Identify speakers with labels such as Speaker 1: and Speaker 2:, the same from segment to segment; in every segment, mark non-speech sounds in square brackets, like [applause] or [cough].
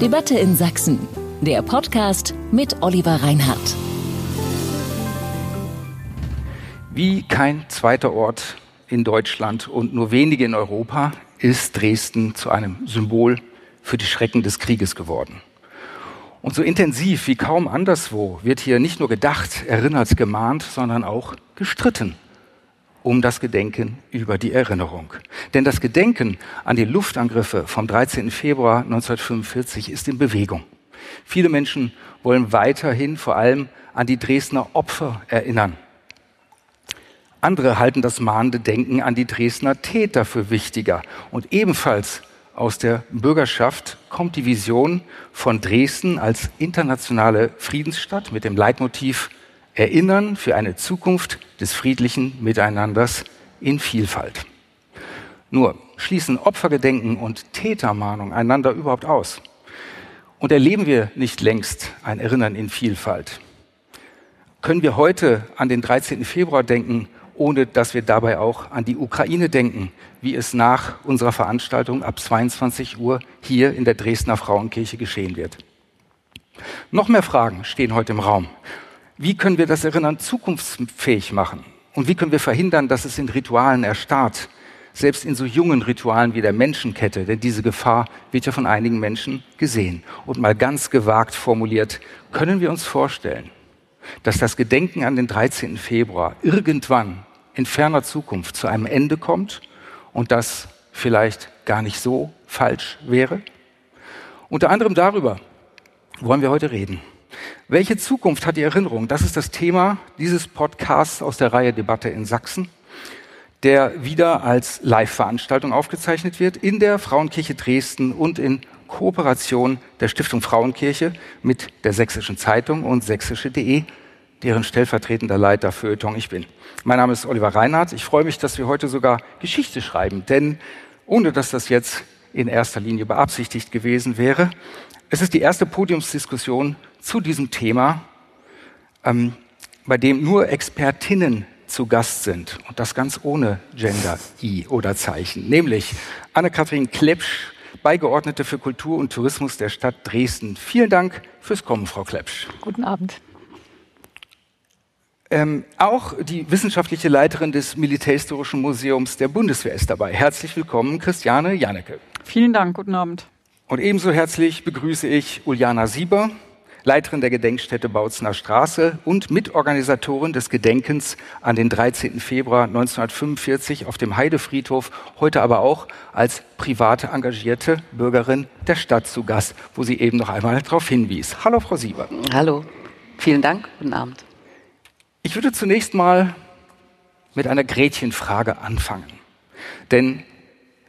Speaker 1: Debatte in Sachsen, der Podcast mit Oliver Reinhardt.
Speaker 2: Wie kein zweiter Ort in Deutschland und nur wenige in Europa ist Dresden zu einem Symbol für die Schrecken des Krieges geworden. Und so intensiv wie kaum anderswo wird hier nicht nur gedacht, erinnert, gemahnt, sondern auch gestritten um das Gedenken über die Erinnerung. Denn das Gedenken an die Luftangriffe vom 13. Februar 1945 ist in Bewegung. Viele Menschen wollen weiterhin vor allem an die Dresdner Opfer erinnern. Andere halten das mahnende Denken an die Dresdner Täter für wichtiger. Und ebenfalls aus der Bürgerschaft kommt die Vision von Dresden als internationale Friedensstadt mit dem Leitmotiv Erinnern für eine Zukunft des friedlichen Miteinanders in Vielfalt. Nur schließen Opfergedenken und Tätermahnung einander überhaupt aus? Und erleben wir nicht längst ein Erinnern in Vielfalt? Können wir heute an den 13. Februar denken, ohne dass wir dabei auch an die Ukraine denken, wie es nach unserer Veranstaltung ab 22 Uhr hier in der Dresdner Frauenkirche geschehen wird? Noch mehr Fragen stehen heute im Raum. Wie können wir das Erinnern zukunftsfähig machen? Und wie können wir verhindern, dass es in Ritualen erstarrt? Selbst in so jungen Ritualen wie der Menschenkette, denn diese Gefahr wird ja von einigen Menschen gesehen. Und mal ganz gewagt formuliert, können wir uns vorstellen, dass das Gedenken an den 13. Februar irgendwann in ferner Zukunft zu einem Ende kommt und das vielleicht gar nicht so falsch wäre? Unter anderem darüber wollen wir heute reden. Welche Zukunft hat die Erinnerung? Das ist das Thema dieses Podcasts aus der Reihe Debatte in Sachsen, der wieder als Live-Veranstaltung aufgezeichnet wird in der Frauenkirche Dresden und in Kooperation der Stiftung Frauenkirche mit der Sächsischen Zeitung und sächsische.de, deren stellvertretender Leiter Feuilleton ich bin. Mein Name ist Oliver Reinhardt. Ich freue mich, dass wir heute sogar Geschichte schreiben, denn ohne dass das jetzt in erster Linie beabsichtigt gewesen wäre, es ist die erste Podiumsdiskussion zu diesem Thema, ähm, bei dem nur Expertinnen zu Gast sind und das ganz ohne Gender-I oder Zeichen, nämlich Anne-Kathrin Klepsch, Beigeordnete für Kultur und Tourismus der Stadt Dresden. Vielen Dank fürs Kommen, Frau Klepsch.
Speaker 3: Guten Abend.
Speaker 2: Ähm, auch die wissenschaftliche Leiterin des Militärhistorischen Museums der Bundeswehr ist dabei. Herzlich willkommen, Christiane Jannecke.
Speaker 3: Vielen Dank, guten Abend.
Speaker 2: Und ebenso herzlich begrüße ich Uljana Sieber, Leiterin der Gedenkstätte Bautzener Straße und Mitorganisatorin des Gedenkens an den 13. Februar 1945 auf dem Heidefriedhof, heute aber auch als private engagierte Bürgerin der Stadt zu Gast, wo sie eben noch einmal darauf hinwies. Hallo, Frau Sieber.
Speaker 4: Hallo, vielen Dank, guten Abend.
Speaker 2: Ich würde zunächst mal mit einer Gretchenfrage anfangen. Denn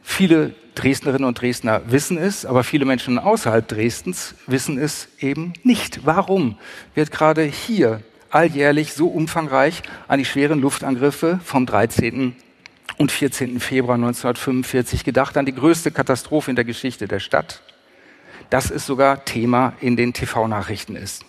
Speaker 2: viele Dresdnerinnen und Dresdner wissen es, aber viele Menschen außerhalb Dresdens wissen es eben nicht. Warum wird gerade hier alljährlich so umfangreich an die schweren Luftangriffe vom 13. und 14. Februar 1945 gedacht, an die größte Katastrophe in der Geschichte der Stadt, dass es sogar Thema in den TV-Nachrichten ist.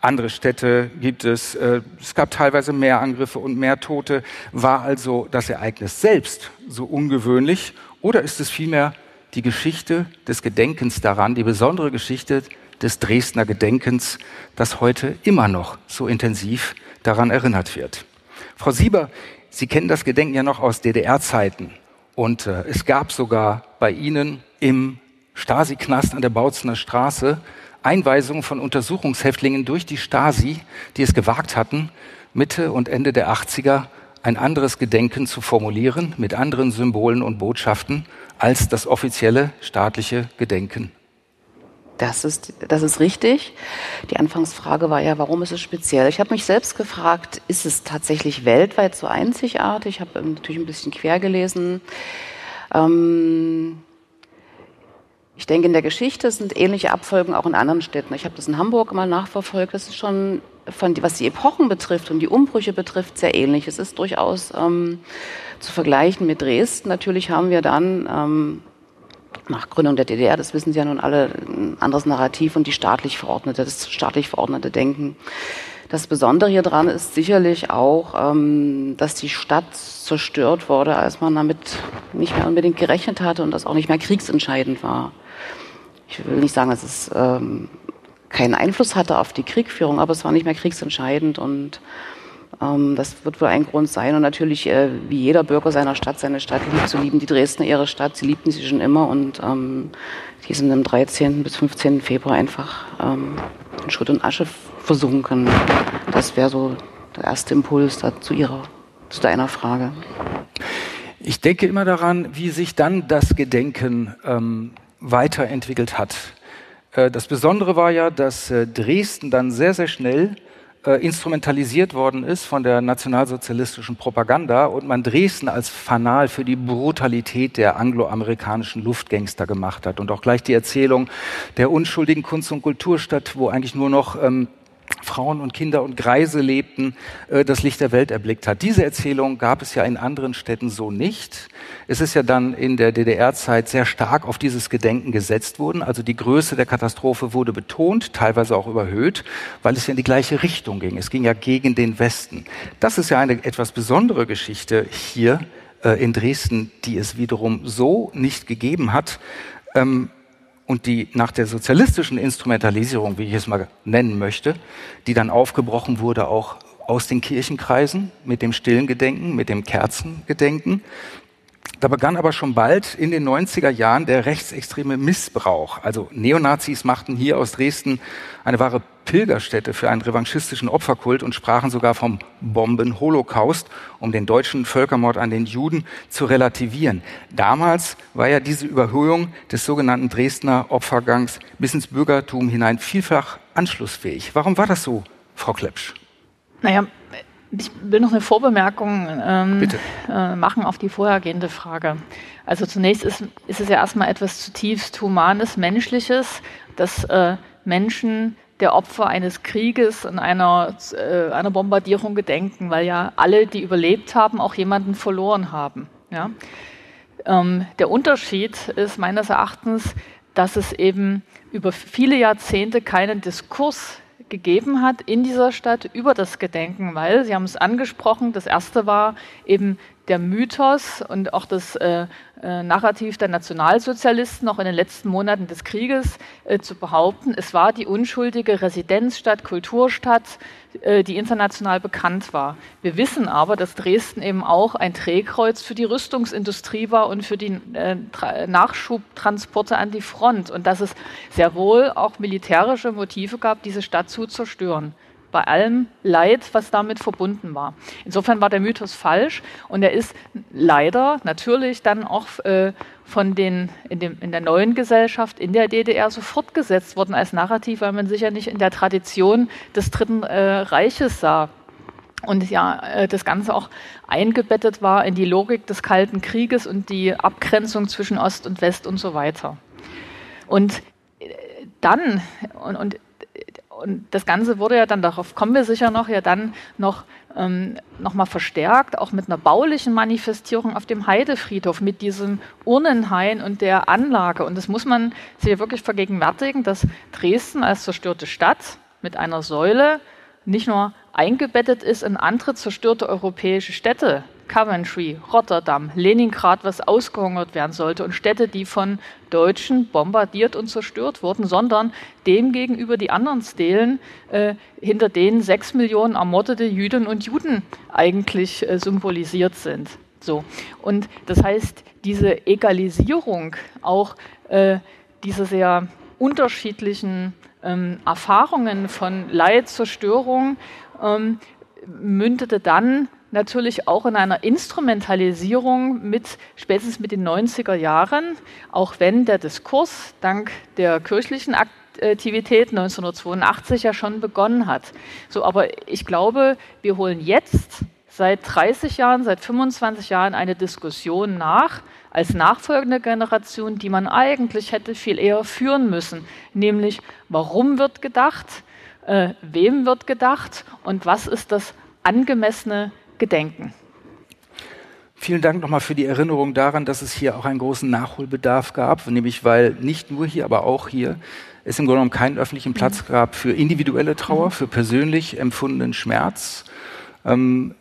Speaker 2: Andere Städte gibt es. Äh, es gab teilweise mehr Angriffe und mehr Tote. War also das Ereignis selbst so ungewöhnlich oder ist es vielmehr die Geschichte des Gedenkens daran, die besondere Geschichte des Dresdner Gedenkens, das heute immer noch so intensiv daran erinnert wird? Frau Sieber, Sie kennen das Gedenken ja noch aus DDR-Zeiten. Und äh, es gab sogar bei Ihnen im Stasi-Knast an der Bautzener Straße Einweisungen von Untersuchungshäftlingen durch die Stasi, die es gewagt hatten, Mitte und Ende der 80er ein anderes Gedenken zu formulieren mit anderen Symbolen und Botschaften als das offizielle staatliche Gedenken.
Speaker 4: Das ist, das ist richtig. Die Anfangsfrage war ja, warum ist es speziell? Ich habe mich selbst gefragt, ist es tatsächlich weltweit so einzigartig? Ich habe natürlich ein bisschen quer gelesen. Ähm, ich denke, in der Geschichte sind ähnliche Abfolgen auch in anderen Städten. Ich habe das in Hamburg mal nachverfolgt. Das ist schon, von, was die Epochen betrifft und die Umbrüche betrifft, sehr ähnlich. Es ist durchaus ähm, zu vergleichen mit Dresden. Natürlich haben wir dann ähm, nach Gründung der DDR, das wissen Sie ja nun alle, ein anderes Narrativ und die staatlich verordnete, das staatlich verordnete Denken. Das Besondere hier dran ist sicherlich auch, ähm, dass die Stadt zerstört wurde, als man damit nicht mehr unbedingt gerechnet hatte und das auch nicht mehr kriegsentscheidend war. ich will nicht sagen, dass es ähm, keinen Einfluss hatte auf die Kriegführung, aber es war nicht mehr kriegsentscheidend und ähm, das wird wohl ein Grund sein. Und natürlich, äh, wie jeder Bürger seiner Stadt, seine Stadt liebt, so lieben die Dresdner ihre Stadt. Sie liebten sie schon immer und ähm, die sind am 13. bis 15. Februar einfach ähm, in Schutt und Asche versunken. Das wäre so der erste Impuls da zu Ihrer, zu deiner Frage.
Speaker 2: Ich denke immer daran, wie sich dann das Gedenken ähm, weiterentwickelt hat. Äh, das Besondere war ja, dass äh, Dresden dann sehr, sehr schnell äh, instrumentalisiert worden ist von der nationalsozialistischen Propaganda und man Dresden als Fanal für die Brutalität der angloamerikanischen Luftgangster gemacht hat. Und auch gleich die Erzählung der unschuldigen Kunst- und Kulturstadt, wo eigentlich nur noch ähm, Frauen und Kinder und Greise lebten, äh, das Licht der Welt erblickt hat. Diese Erzählung gab es ja in anderen Städten so nicht. Es ist ja dann in der DDR-Zeit sehr stark auf dieses Gedenken gesetzt worden. Also die Größe der Katastrophe wurde betont, teilweise auch überhöht, weil es ja in die gleiche Richtung ging. Es ging ja gegen den Westen. Das ist ja eine etwas besondere Geschichte hier äh, in Dresden, die es wiederum so nicht gegeben hat. Und die nach der sozialistischen Instrumentalisierung, wie ich es mal nennen möchte, die dann aufgebrochen wurde auch aus den Kirchenkreisen mit dem stillen Gedenken, mit dem Kerzengedenken. Da begann aber schon bald in den 90er Jahren der rechtsextreme Missbrauch. Also Neonazis machten hier aus Dresden eine wahre Pilgerstätte für einen revanchistischen Opferkult und sprachen sogar vom Bomben-Holocaust, um den deutschen Völkermord an den Juden zu relativieren. Damals war ja diese Überhöhung des sogenannten Dresdner Opfergangs bis ins Bürgertum hinein vielfach anschlussfähig. Warum war das so, Frau Klepsch?
Speaker 3: Naja, ich will noch eine Vorbemerkung ähm, äh, machen auf die vorhergehende Frage. Also zunächst ist, ist es ja erstmal etwas zutiefst Humanes, Menschliches, dass äh, Menschen der Opfer eines Krieges und einer, äh, einer Bombardierung gedenken, weil ja alle, die überlebt haben, auch jemanden verloren haben. Ja? Ähm, der Unterschied ist meines Erachtens, dass es eben über viele Jahrzehnte keinen Diskurs gegeben hat in dieser Stadt über das Gedenken, weil, Sie haben es angesprochen, das erste war eben der Mythos und auch das äh, äh, Narrativ der Nationalsozialisten noch in den letzten Monaten des Krieges äh, zu behaupten, es war die unschuldige Residenzstadt, Kulturstadt, äh, die international bekannt war. Wir wissen aber, dass Dresden eben auch ein Drehkreuz für die Rüstungsindustrie war und für die äh, Nachschubtransporte an die Front und dass es sehr wohl auch militärische Motive gab, diese Stadt zu zerstören bei allem Leid, was damit verbunden war. Insofern war der Mythos falsch und er ist leider natürlich dann auch äh, von den in, dem, in der neuen Gesellschaft in der DDR so fortgesetzt worden als Narrativ, weil man sich ja nicht in der Tradition des Dritten äh, Reiches sah und ja, äh, das Ganze auch eingebettet war in die Logik des Kalten Krieges und die Abgrenzung zwischen Ost und West und so weiter. Und äh, dann, und, und und das Ganze wurde ja dann, darauf kommen wir sicher noch, ja dann noch, ähm, noch mal verstärkt, auch mit einer baulichen Manifestierung auf dem Heidefriedhof, mit diesem Urnenhain und der Anlage. Und das muss man sich wirklich vergegenwärtigen, dass Dresden als zerstörte Stadt mit einer Säule nicht nur eingebettet ist in andere zerstörte europäische Städte, Coventry, Rotterdam, Leningrad, was ausgehungert werden sollte und Städte, die von Deutschen bombardiert und zerstört wurden, sondern demgegenüber die anderen Stelen, äh, hinter denen sechs Millionen ermordete Jüdinnen und Juden eigentlich äh, symbolisiert sind. So. Und das heißt, diese Egalisierung auch äh, dieser sehr unterschiedlichen ähm, Erfahrungen von Leid, Zerstörung ähm, mündete dann natürlich auch in einer Instrumentalisierung mit spätestens mit den 90er Jahren, auch wenn der Diskurs dank der kirchlichen Aktivität 1982 ja schon begonnen hat. So, aber ich glaube, wir holen jetzt seit 30 Jahren, seit 25 Jahren eine Diskussion nach, als nachfolgende Generation, die man eigentlich hätte viel eher führen müssen, nämlich warum wird gedacht, äh, wem wird gedacht? Und was ist das angemessene Gedenken.
Speaker 2: Vielen Dank nochmal für die Erinnerung daran, dass es hier auch einen großen Nachholbedarf gab, nämlich weil nicht nur hier, aber auch hier es im Grunde genommen keinen öffentlichen Platz mhm. gab für individuelle Trauer, für persönlich empfundenen Schmerz. Ähm,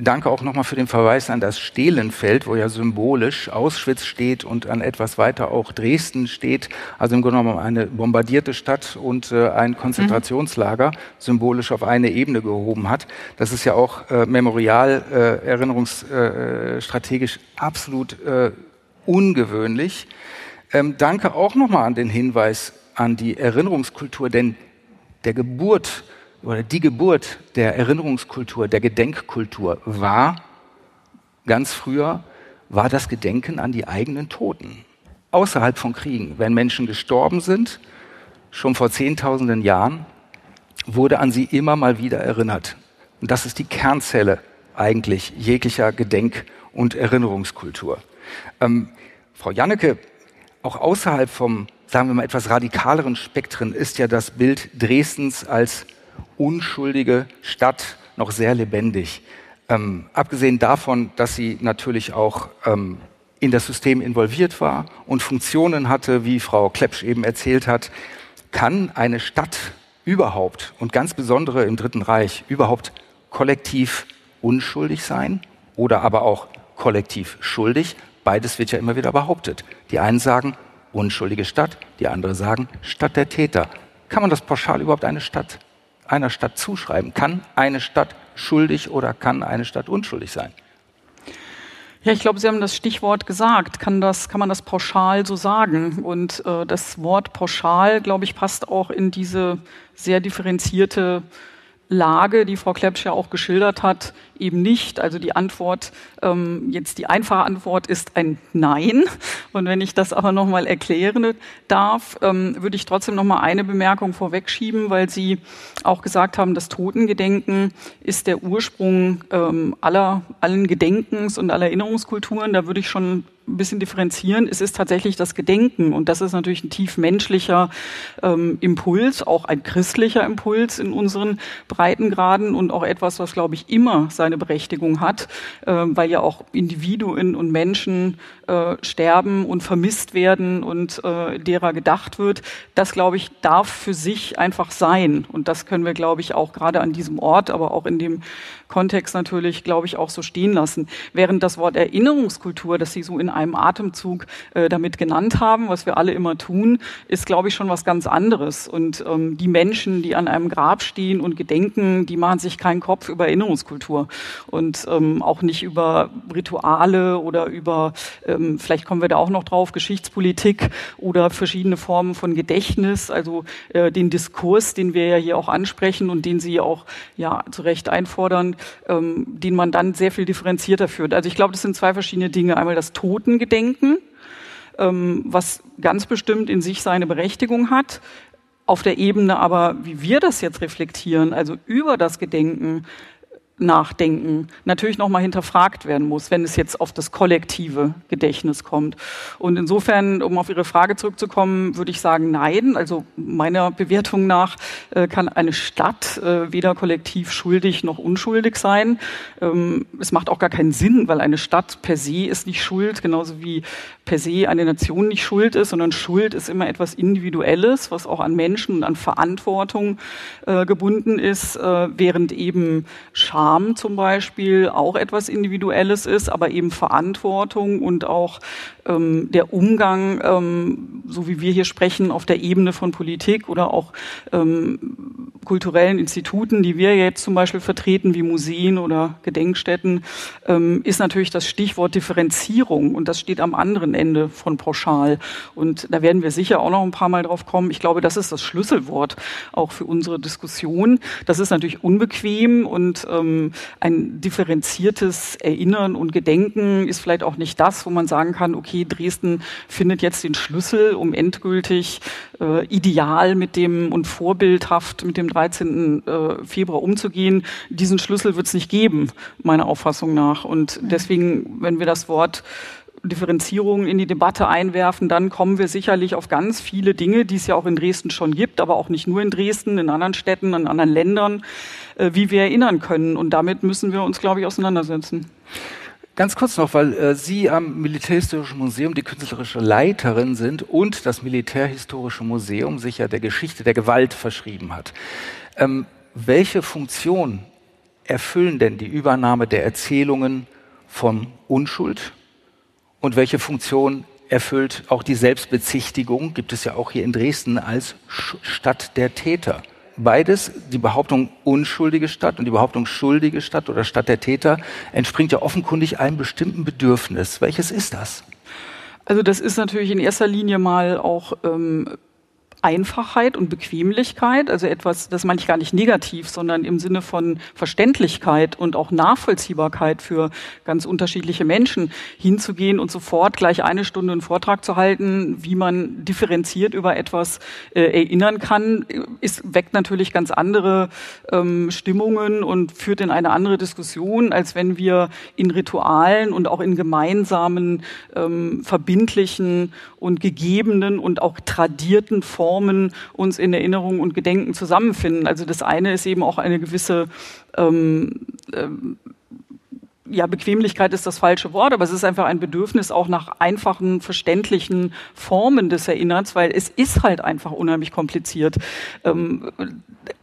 Speaker 2: Danke auch nochmal für den Verweis an das Stehlenfeld, wo ja symbolisch Auschwitz steht und an etwas weiter auch Dresden steht. Also im Grunde genommen eine bombardierte Stadt und äh, ein Konzentrationslager mhm. symbolisch auf eine Ebene gehoben hat. Das ist ja auch äh, memorial, äh, erinnerungsstrategisch äh, absolut äh, ungewöhnlich. Ähm, danke auch nochmal an den Hinweis an die Erinnerungskultur, denn der Geburt oder die Geburt der Erinnerungskultur, der Gedenkkultur war ganz früher, war das Gedenken an die eigenen Toten. Außerhalb von Kriegen, wenn Menschen gestorben sind, schon vor Zehntausenden Jahren, wurde an sie immer mal wieder erinnert. Und das ist die Kernzelle eigentlich jeglicher Gedenk- und Erinnerungskultur. Ähm, Frau Janneke, auch außerhalb vom, sagen wir mal, etwas radikaleren Spektren ist ja das Bild Dresdens als unschuldige Stadt noch sehr lebendig. Ähm, abgesehen davon, dass sie natürlich auch ähm, in das System involviert war und Funktionen hatte, wie Frau Klepsch eben erzählt hat, kann eine Stadt überhaupt und ganz besondere im Dritten Reich überhaupt kollektiv unschuldig sein oder aber auch kollektiv schuldig. Beides wird ja immer wieder behauptet. Die einen sagen unschuldige Stadt, die anderen sagen Stadt der Täter. Kann man das pauschal überhaupt eine Stadt einer Stadt zuschreiben? Kann eine Stadt schuldig oder kann eine Stadt unschuldig sein?
Speaker 5: Ja, ich glaube, Sie haben das Stichwort gesagt. Kann, das, kann man das pauschal so sagen? Und äh, das Wort pauschal, glaube ich, passt auch in diese sehr differenzierte Lage, die Frau Klepsch ja auch geschildert hat, eben nicht. Also die Antwort, ähm, jetzt die einfache Antwort ist ein Nein. Und wenn ich das aber nochmal erklären darf, ähm, würde ich trotzdem nochmal eine Bemerkung vorwegschieben, weil Sie auch gesagt haben, das Totengedenken ist der Ursprung ähm, aller, allen Gedenkens und aller Erinnerungskulturen. Da würde ich schon ein bisschen differenzieren. Es ist tatsächlich das Gedenken und das ist natürlich ein tief menschlicher ähm, Impuls, auch ein christlicher Impuls in unseren Breitengraden und auch etwas, was, glaube ich, immer sein seine Berechtigung hat, äh, weil ja auch Individuen und Menschen äh, sterben und vermisst werden und äh, derer gedacht wird. Das, glaube ich, darf für sich einfach sein. Und das können wir, glaube ich, auch gerade an diesem Ort, aber auch in dem Kontext natürlich, glaube ich, auch so stehen lassen. Während das Wort Erinnerungskultur, das Sie so in einem Atemzug äh, damit genannt haben, was wir alle immer tun, ist, glaube ich, schon was ganz anderes. Und ähm, die Menschen, die an einem Grab stehen und gedenken, die machen sich keinen Kopf über Erinnerungskultur und ähm, auch nicht über Rituale oder über, ähm, vielleicht kommen wir da auch noch drauf, Geschichtspolitik oder verschiedene Formen von Gedächtnis, also äh, den Diskurs, den wir ja hier auch ansprechen und den Sie auch ja zu Recht einfordern, ähm, den man dann sehr viel differenzierter führt. Also ich glaube, das sind zwei verschiedene Dinge. Einmal das Totengedenken, ähm, was ganz bestimmt in sich seine Berechtigung hat auf der Ebene aber, wie wir das jetzt reflektieren, also über das Gedenken, Nachdenken natürlich nochmal hinterfragt werden muss, wenn es jetzt auf das kollektive Gedächtnis kommt. Und insofern, um auf Ihre Frage zurückzukommen, würde ich sagen, nein. Also meiner Bewertung nach äh, kann eine Stadt äh, weder kollektiv schuldig noch unschuldig sein. Ähm, es macht auch gar keinen Sinn, weil eine Stadt per se ist nicht schuld, genauso wie per se eine Nation nicht schuld ist, sondern Schuld ist immer etwas Individuelles, was auch an Menschen und an Verantwortung äh, gebunden ist, äh, während eben Scham zum Beispiel auch etwas Individuelles ist, aber eben Verantwortung und auch ähm, der Umgang, ähm, so wie wir hier sprechen, auf der Ebene von Politik oder auch ähm, kulturellen Instituten, die wir jetzt zum Beispiel vertreten, wie Museen oder Gedenkstätten, ähm, ist natürlich das Stichwort Differenzierung und das steht am anderen Ende von pauschal. Und da werden wir sicher auch noch ein paar Mal drauf kommen. Ich glaube, das ist das Schlüsselwort auch für unsere Diskussion. Das ist natürlich unbequem und ähm, ein differenziertes Erinnern und Gedenken ist vielleicht auch nicht das, wo man sagen kann, okay, Dresden findet jetzt den Schlüssel, um endgültig äh, ideal mit dem und vorbildhaft mit dem 13. Äh, Februar umzugehen. Diesen Schlüssel wird es nicht geben, meiner Auffassung nach. Und deswegen, wenn wir das Wort Differenzierung in die Debatte einwerfen, dann kommen wir sicherlich auf ganz viele Dinge, die es ja auch in Dresden schon gibt, aber auch nicht nur in Dresden, in anderen Städten, in anderen Ländern, äh, wie wir erinnern können. Und damit müssen wir uns, glaube ich, auseinandersetzen.
Speaker 2: Ganz kurz noch, weil äh, Sie am Militärhistorischen Museum die künstlerische Leiterin sind und das Militärhistorische Museum sich ja der Geschichte der Gewalt verschrieben hat. Ähm, welche Funktion erfüllen denn die Übernahme der Erzählungen von Unschuld und welche Funktion erfüllt auch die Selbstbezichtigung, gibt es ja auch hier in Dresden als Stadt der Täter. Beides, die Behauptung unschuldige Stadt und die Behauptung schuldige Stadt oder Stadt der Täter, entspringt ja offenkundig einem bestimmten Bedürfnis. Welches ist das?
Speaker 5: Also das ist natürlich in erster Linie mal auch ähm, Einfachheit und Bequemlichkeit, also etwas, das meine ich gar nicht negativ, sondern im Sinne von Verständlichkeit und auch Nachvollziehbarkeit für ganz unterschiedliche Menschen hinzugehen und sofort gleich eine Stunde einen Vortrag zu halten, wie man differenziert über etwas äh, erinnern kann, ist, weckt natürlich ganz andere ähm, Stimmungen und führt in eine andere Diskussion, als wenn wir in Ritualen und auch in gemeinsamen, ähm, verbindlichen und gegebenen und auch tradierten Formen Formen uns in Erinnerung und Gedenken zusammenfinden. Also das eine ist eben auch eine gewisse ähm, ähm, ja, Bequemlichkeit ist das falsche Wort, aber es ist einfach ein Bedürfnis auch nach einfachen, verständlichen Formen des Erinnerns, weil es ist halt einfach unheimlich kompliziert. Ähm,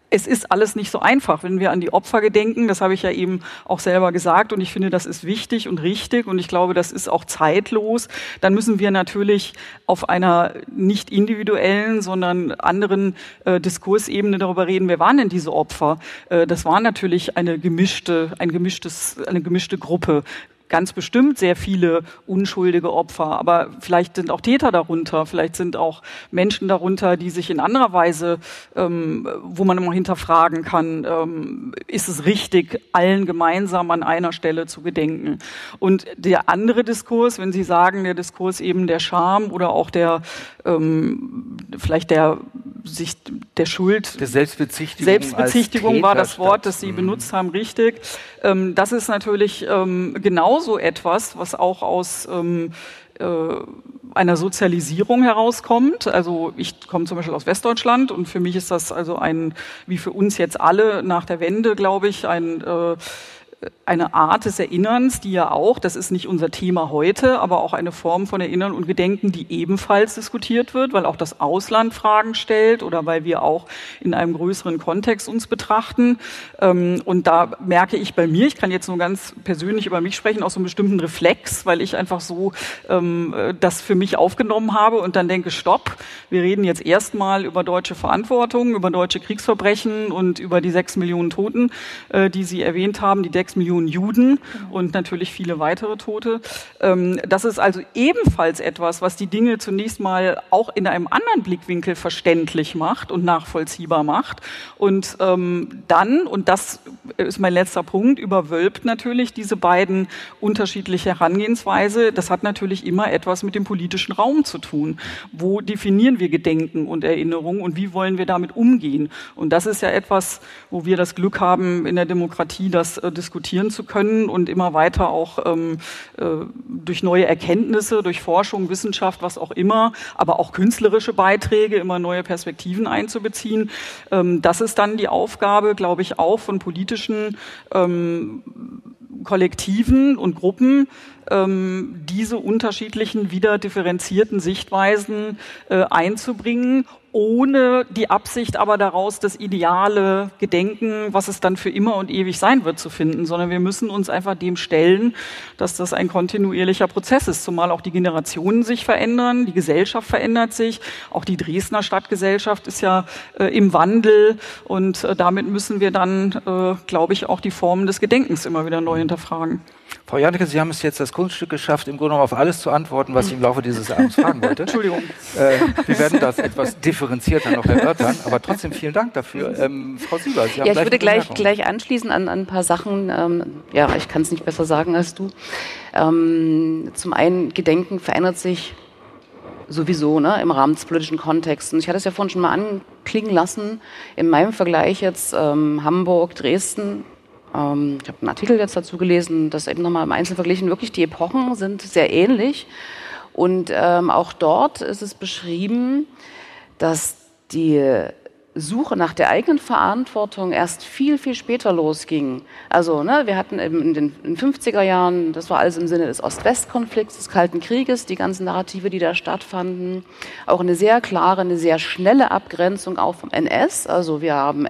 Speaker 5: es ist alles nicht so einfach. Wenn wir an die Opfer gedenken, das habe ich ja eben auch selber gesagt und ich finde, das ist wichtig und richtig und ich glaube, das ist auch zeitlos, dann müssen wir natürlich auf einer nicht individuellen, sondern anderen äh, Diskursebene darüber reden, wer waren denn diese Opfer? Äh, das war natürlich eine gemischte, ein gemischtes, eine gemischte Gruppe ganz bestimmt sehr viele unschuldige Opfer, aber vielleicht sind auch Täter darunter, vielleicht sind auch Menschen darunter, die sich in anderer Weise, ähm, wo man immer hinterfragen kann, ähm, ist es richtig, allen gemeinsam an einer Stelle zu gedenken. Und der andere Diskurs, wenn Sie sagen, der Diskurs eben der Scham oder auch der ähm, vielleicht der sich der Schuld
Speaker 2: der Selbstbezichtigung,
Speaker 5: Selbstbezichtigung war das Wort, das Sie mhm. benutzt haben, richtig. Ähm, das ist natürlich ähm, genauso etwas, was auch aus ähm, äh, einer Sozialisierung herauskommt. Also ich komme zum Beispiel aus Westdeutschland und für mich ist das also ein, wie für uns jetzt alle nach der Wende, glaube ich, ein äh, eine Art des Erinnerns, die ja auch, das ist nicht unser Thema heute, aber auch eine Form von Erinnern und Gedenken, die ebenfalls diskutiert wird, weil auch das Ausland Fragen stellt oder weil wir auch in einem größeren Kontext uns betrachten. Ähm, und da merke ich bei mir, ich kann jetzt nur ganz persönlich über mich sprechen, auch so einen bestimmten Reflex, weil ich einfach so ähm, das für mich aufgenommen habe und dann denke, stopp, wir reden jetzt erstmal über deutsche Verantwortung, über deutsche Kriegsverbrechen und über die sechs Millionen Toten, äh, die Sie erwähnt haben, die sechs Millionen Juden und natürlich viele weitere Tote. Ähm, das ist also ebenfalls etwas, was die Dinge zunächst mal auch in einem anderen Blickwinkel verständlich macht und nachvollziehbar macht. Und ähm, dann, und das ist mein letzter Punkt, überwölbt natürlich diese beiden unterschiedliche Herangehensweise. Das hat natürlich immer etwas mit dem politischen Raum zu tun. Wo definieren wir Gedenken und Erinnerung und wie wollen wir damit umgehen? Und das ist ja etwas, wo wir das Glück haben, in der Demokratie das äh, diskutieren diskutieren zu können und immer weiter auch ähm, äh, durch neue Erkenntnisse, durch Forschung, Wissenschaft, was auch immer, aber auch künstlerische Beiträge, immer neue Perspektiven einzubeziehen. Ähm, das ist dann die Aufgabe, glaube ich, auch von politischen ähm, Kollektiven und Gruppen, ähm, diese unterschiedlichen, wieder differenzierten Sichtweisen äh, einzubringen ohne die Absicht aber daraus das ideale Gedenken, was es dann für immer und ewig sein wird, zu finden, sondern wir müssen uns einfach dem stellen, dass das ein kontinuierlicher Prozess ist, zumal auch die Generationen sich verändern, die Gesellschaft verändert sich, auch die Dresdner Stadtgesellschaft ist ja äh, im Wandel und äh, damit müssen wir dann, äh, glaube ich, auch die Formen des Gedenkens immer wieder neu hinterfragen.
Speaker 2: Frau Janneke, Sie haben es jetzt das Kunststück geschafft, im Grunde genommen auf alles zu antworten, was ich im Laufe dieses Abends fragen wollte. [laughs]
Speaker 5: Entschuldigung.
Speaker 2: Äh, wir werden das etwas differenzierter noch erörtern, aber trotzdem vielen Dank dafür. Ähm, Frau Sieber,
Speaker 4: Sie haben Ja, ich würde gleich, gleich anschließen an, an ein paar Sachen. Ähm, ja, ich kann es nicht besser sagen als du. Ähm, zum einen, Gedenken verändert sich sowieso ne, im Rahmen des politischen Kontexts. Und ich hatte es ja vorhin schon mal anklingen lassen. In meinem Vergleich jetzt ähm, Hamburg, Dresden, ähm, ich habe einen Artikel jetzt dazu gelesen, das eben nochmal im Einzelnen verglichen. Wirklich, die Epochen sind sehr ähnlich. Und ähm, auch dort ist es beschrieben, dass die Suche nach der eigenen Verantwortung erst viel, viel später losging. Also ne, wir hatten in den, in den 50er Jahren, das war alles im Sinne des Ost-West-Konflikts, des Kalten Krieges, die ganzen Narrative, die da stattfanden. Auch eine sehr klare, eine sehr schnelle Abgrenzung auch vom NS. Also wir haben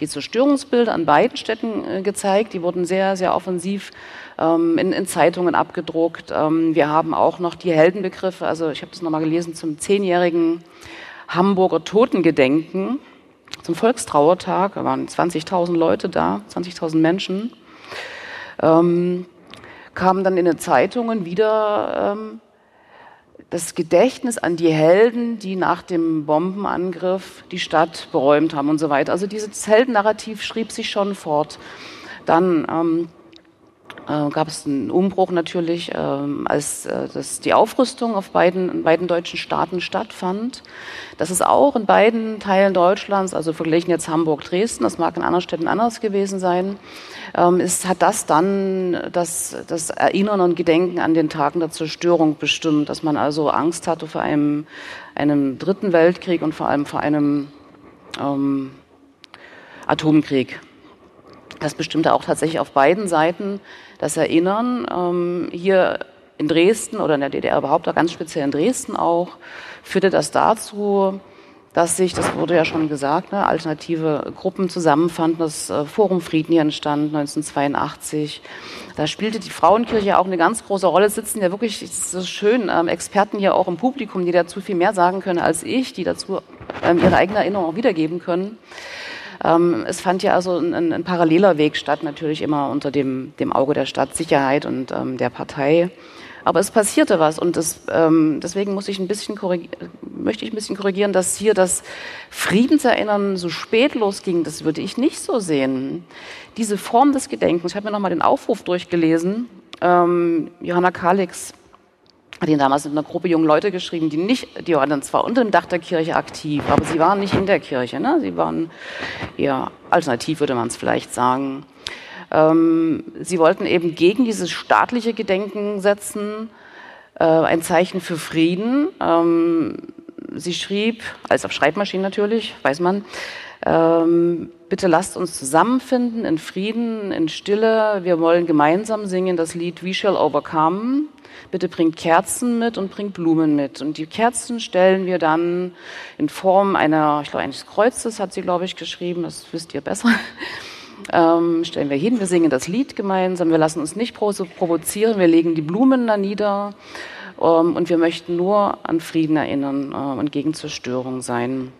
Speaker 4: die Zerstörungsbilder an beiden Städten äh, gezeigt. Die wurden sehr, sehr offensiv ähm, in, in, Zeitungen abgedruckt. Ähm, wir haben auch noch die Heldenbegriffe. Also ich habe das nochmal gelesen zum zehnjährigen Hamburger Totengedenken zum Volkstrauertag, da waren 20.000 Leute da, 20.000 Menschen, ähm, kamen dann in den Zeitungen wieder ähm, das Gedächtnis an die Helden, die nach dem Bombenangriff die Stadt beräumt haben und so weiter. Also dieses Heldennarrativ schrieb sich schon fort. Dann ähm, äh, gab es einen Umbruch natürlich, äh, als äh, das, die Aufrüstung auf beiden, in beiden deutschen Staaten stattfand. Das ist auch in beiden Teilen Deutschlands, also verglichen jetzt Hamburg-Dresden, das mag in anderen Städten anders gewesen sein, ähm, ist, hat das dann das, das Erinnern und Gedenken an den Tagen der Zerstörung bestimmt, dass man also Angst hatte vor einem, einem dritten Weltkrieg und vor allem vor einem ähm, Atomkrieg. Das bestimmte auch tatsächlich auf beiden Seiten das Erinnern. Ähm, hier in Dresden oder in der DDR überhaupt, ganz speziell in Dresden auch, führte das dazu, dass sich, das wurde ja schon gesagt, ne, alternative Gruppen zusammenfanden. Das äh, Forum Frieden hier entstand 1982. Da spielte die Frauenkirche auch eine ganz große Rolle. Sitzen ja wirklich, so schön, ähm, Experten hier auch im Publikum, die dazu viel mehr sagen können als ich, die dazu ähm, ihre eigene Erinnerung auch wiedergeben können. Ähm, es fand ja also ein, ein, paralleler Weg statt, natürlich immer unter dem, dem Auge der Stadtsicherheit und ähm, der Partei. Aber es passierte was und das, ähm, deswegen muss ich ein bisschen möchte ich ein bisschen korrigieren, dass hier das Friedenserinnern so spät losging. Das würde ich nicht so sehen. Diese Form des Gedenkens, ich habe mir nochmal den Aufruf durchgelesen. Ähm, Johanna Kalix hat ihn damals mit einer Gruppe jungen Leute geschrieben, die nicht, die waren dann zwar unter dem Dach der Kirche aktiv, aber sie waren nicht in der Kirche. Ne? Sie waren eher alternativ, würde man es vielleicht sagen. Ähm, sie wollten eben gegen dieses staatliche Gedenken setzen, äh, ein Zeichen für Frieden. Ähm, sie schrieb, als auf Schreibmaschinen natürlich, weiß man, ähm, bitte lasst uns zusammenfinden in Frieden, in Stille. Wir wollen gemeinsam singen das Lied We Shall Overcome bitte bringt Kerzen mit und bringt Blumen mit. Und die Kerzen stellen wir dann in Form einer, ich glaube, eines Kreuzes hat sie, glaube ich, geschrieben, das wisst ihr besser. [laughs] Ähm, stellen wir hin, wir singen das Lied gemeinsam, wir lassen uns nicht provozieren, wir legen die Blumen da nieder ähm, und wir möchten nur an Frieden erinnern äh, und gegen Zerstörung sein.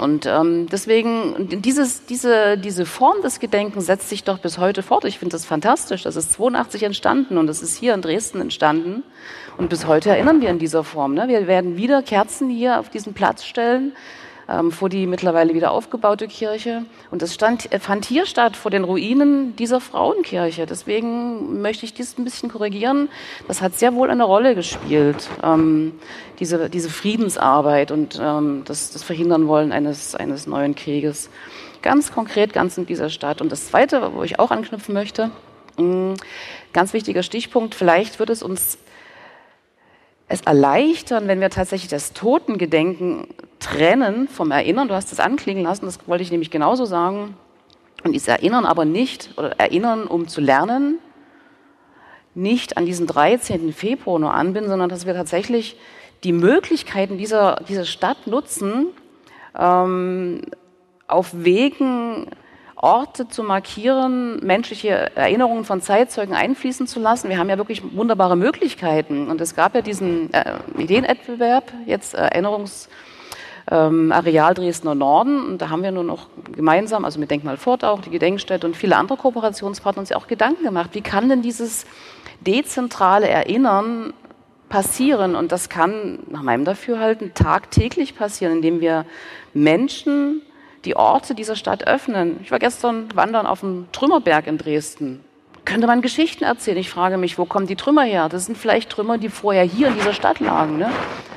Speaker 4: Und ähm, deswegen, dieses, diese, diese Form des Gedenkens setzt sich doch bis heute fort. Ich finde das fantastisch. Das ist 82 entstanden und das ist hier in Dresden entstanden. Und bis heute erinnern wir in dieser Form. Ne? Wir werden wieder Kerzen hier auf diesen Platz stellen ähm, vor die mittlerweile wieder aufgebaute Kirche. Und das stand, äh, fand hier statt, vor den Ruinen dieser Frauenkirche. Deswegen möchte ich dies ein bisschen korrigieren. Das hat sehr wohl eine Rolle gespielt, ähm, diese, diese Friedensarbeit und ähm, das, das Verhindern wollen eines, eines neuen Krieges. Ganz konkret, ganz in dieser Stadt. Und das Zweite, wo ich auch anknüpfen möchte, mh, ganz wichtiger Stichpunkt, vielleicht wird es uns es erleichtern, wenn wir tatsächlich das Totengedenken trennen vom Erinnern. Du hast es anklingen lassen, das wollte ich nämlich genauso sagen. Und dieses Erinnern aber nicht, oder Erinnern, um zu lernen, nicht an diesen 13. Februar nur anbinden, sondern dass wir tatsächlich die Möglichkeiten dieser, dieser Stadt nutzen, ähm, auf Wegen Orte zu markieren, menschliche Erinnerungen von Zeitzeugen einfließen zu lassen. Wir haben ja wirklich wunderbare Möglichkeiten. Und es gab ja diesen äh, Ideenwettbewerb, jetzt Erinnerungs ähm, Areal Dresdner Norden. Und da haben wir nur noch gemeinsam, also mit Denkmal Fort auch, die Gedenkstätte und viele andere Kooperationspartner uns ja auch Gedanken gemacht. Wie kann denn dieses dezentrale Erinnern passieren? Und das kann nach meinem Dafürhalten tagtäglich passieren, indem wir Menschen die Orte dieser Stadt öffnen. Ich war gestern wandern auf dem Trümmerberg in Dresden. Könnte man Geschichten erzählen? Ich frage mich, wo kommen die Trümmer her? Das sind vielleicht Trümmer, die vorher hier in dieser Stadt lagen. Ne?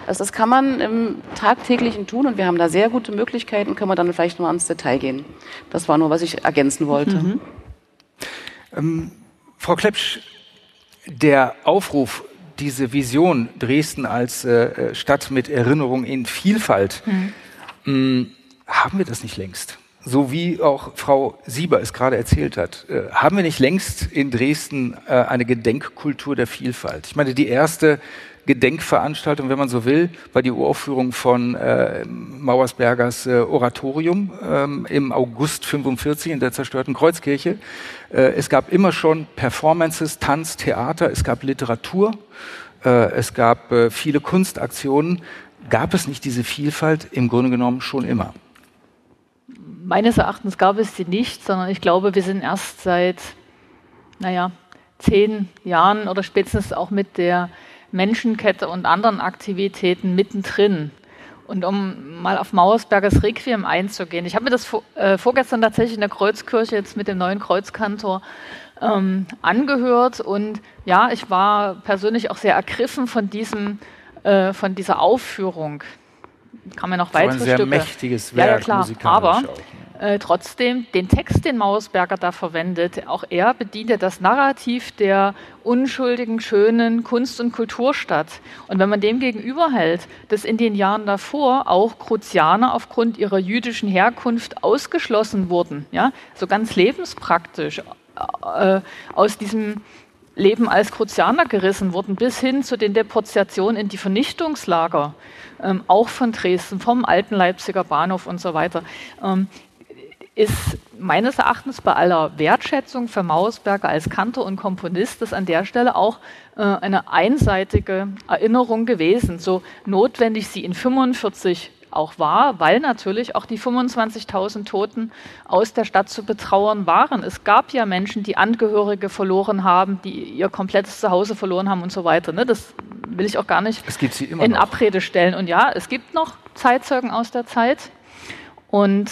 Speaker 4: Also das kann man im tagtäglichen tun und wir haben da sehr gute Möglichkeiten, können wir dann vielleicht mal ans Detail gehen. Das war nur, was ich ergänzen wollte. Mhm.
Speaker 2: Ähm, Frau Klepsch, der Aufruf, diese Vision Dresden als äh, Stadt mit Erinnerung in Vielfalt, mhm. mh, haben wir das nicht längst? So wie auch Frau Sieber es gerade erzählt hat, äh, haben wir nicht längst in Dresden äh, eine Gedenkkultur der Vielfalt? Ich meine, die erste Gedenkveranstaltung, wenn man so will, war die Uraufführung von äh, Mauersbergers äh, Oratorium ähm, im August 45 in der zerstörten Kreuzkirche. Äh, es gab immer schon Performances, Tanz, Theater, es gab Literatur, äh, es gab äh, viele Kunstaktionen. Gab es nicht diese Vielfalt im Grunde genommen schon immer?
Speaker 3: Meines Erachtens gab es sie nicht, sondern ich glaube, wir sind erst seit, naja, zehn Jahren oder spätestens auch mit der Menschenkette und anderen Aktivitäten mittendrin. Und um mal auf Mauersbergers Requiem einzugehen, ich habe mir das vor, äh, vorgestern tatsächlich in der Kreuzkirche jetzt mit dem neuen Kreuzkantor ähm, angehört und ja, ich war persönlich auch sehr ergriffen von diesem, äh, von dieser Aufführung. Kann man noch weitere
Speaker 2: ein sehr
Speaker 3: Stücke.
Speaker 2: mächtiges Werk,
Speaker 3: ja, ja klar. Aber auch, ne? äh, trotzdem den Text, den Mausberger da verwendet, auch er bedient ja das Narrativ der unschuldigen, schönen Kunst- und Kulturstadt. Und wenn man dem gegenüberhält, dass in den Jahren davor auch Kruzianer aufgrund ihrer jüdischen Herkunft ausgeschlossen wurden, ja, so ganz lebenspraktisch äh, aus diesem Leben als Kruzianer gerissen wurden, bis hin zu den Deportationen in die Vernichtungslager, ähm, auch von Dresden, vom alten Leipziger Bahnhof und so weiter. Ähm, ist meines Erachtens bei aller Wertschätzung für Mausberger als Kantor und Komponist das an der Stelle auch äh, eine einseitige Erinnerung gewesen, so notwendig sie in 45 auch war, weil natürlich auch die 25.000 Toten aus der Stadt zu betrauern waren. Es gab ja Menschen, die Angehörige verloren haben, die ihr komplettes Zuhause verloren haben und so weiter. Ne? Das will ich auch gar nicht in noch. Abrede stellen. Und ja, es gibt noch Zeitzeugen aus der Zeit. Und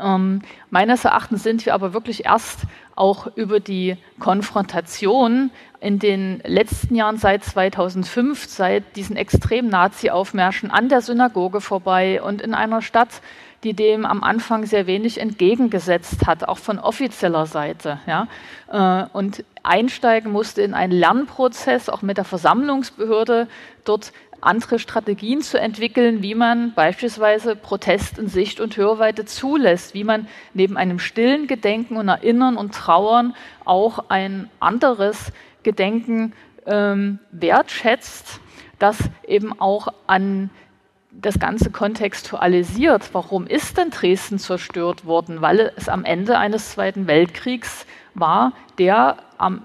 Speaker 3: ähm, meines Erachtens sind wir aber wirklich erst auch über die Konfrontation in den letzten Jahren seit 2005, seit diesen extremen Nazi-Aufmärschen an der Synagoge vorbei und in einer Stadt, die dem am Anfang sehr wenig entgegengesetzt hat, auch von offizieller Seite. Ja? Äh, und einsteigen musste in einen Lernprozess, auch mit der Versammlungsbehörde, dort andere Strategien zu entwickeln, wie man beispielsweise Protest in Sicht und Hörweite zulässt, wie man neben einem stillen Gedenken und Erinnern und Trauern auch ein anderes Gedenken ähm, wertschätzt, das eben auch an das Ganze kontextualisiert. Warum ist denn Dresden zerstört worden? Weil es am Ende eines Zweiten Weltkriegs war, der am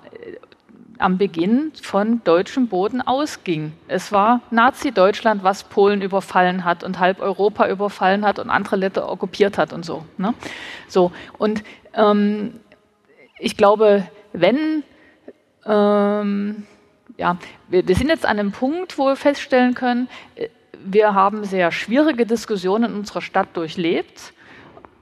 Speaker 3: am Beginn von deutschem Boden ausging. Es war Nazi-Deutschland, was Polen überfallen hat und halb Europa überfallen hat und andere Länder okkupiert hat und so. Ne? So und ähm, ich glaube, wenn ähm, ja, wir, wir sind jetzt an einem Punkt, wo wir feststellen können, äh, wir haben sehr schwierige Diskussionen in unserer Stadt durchlebt,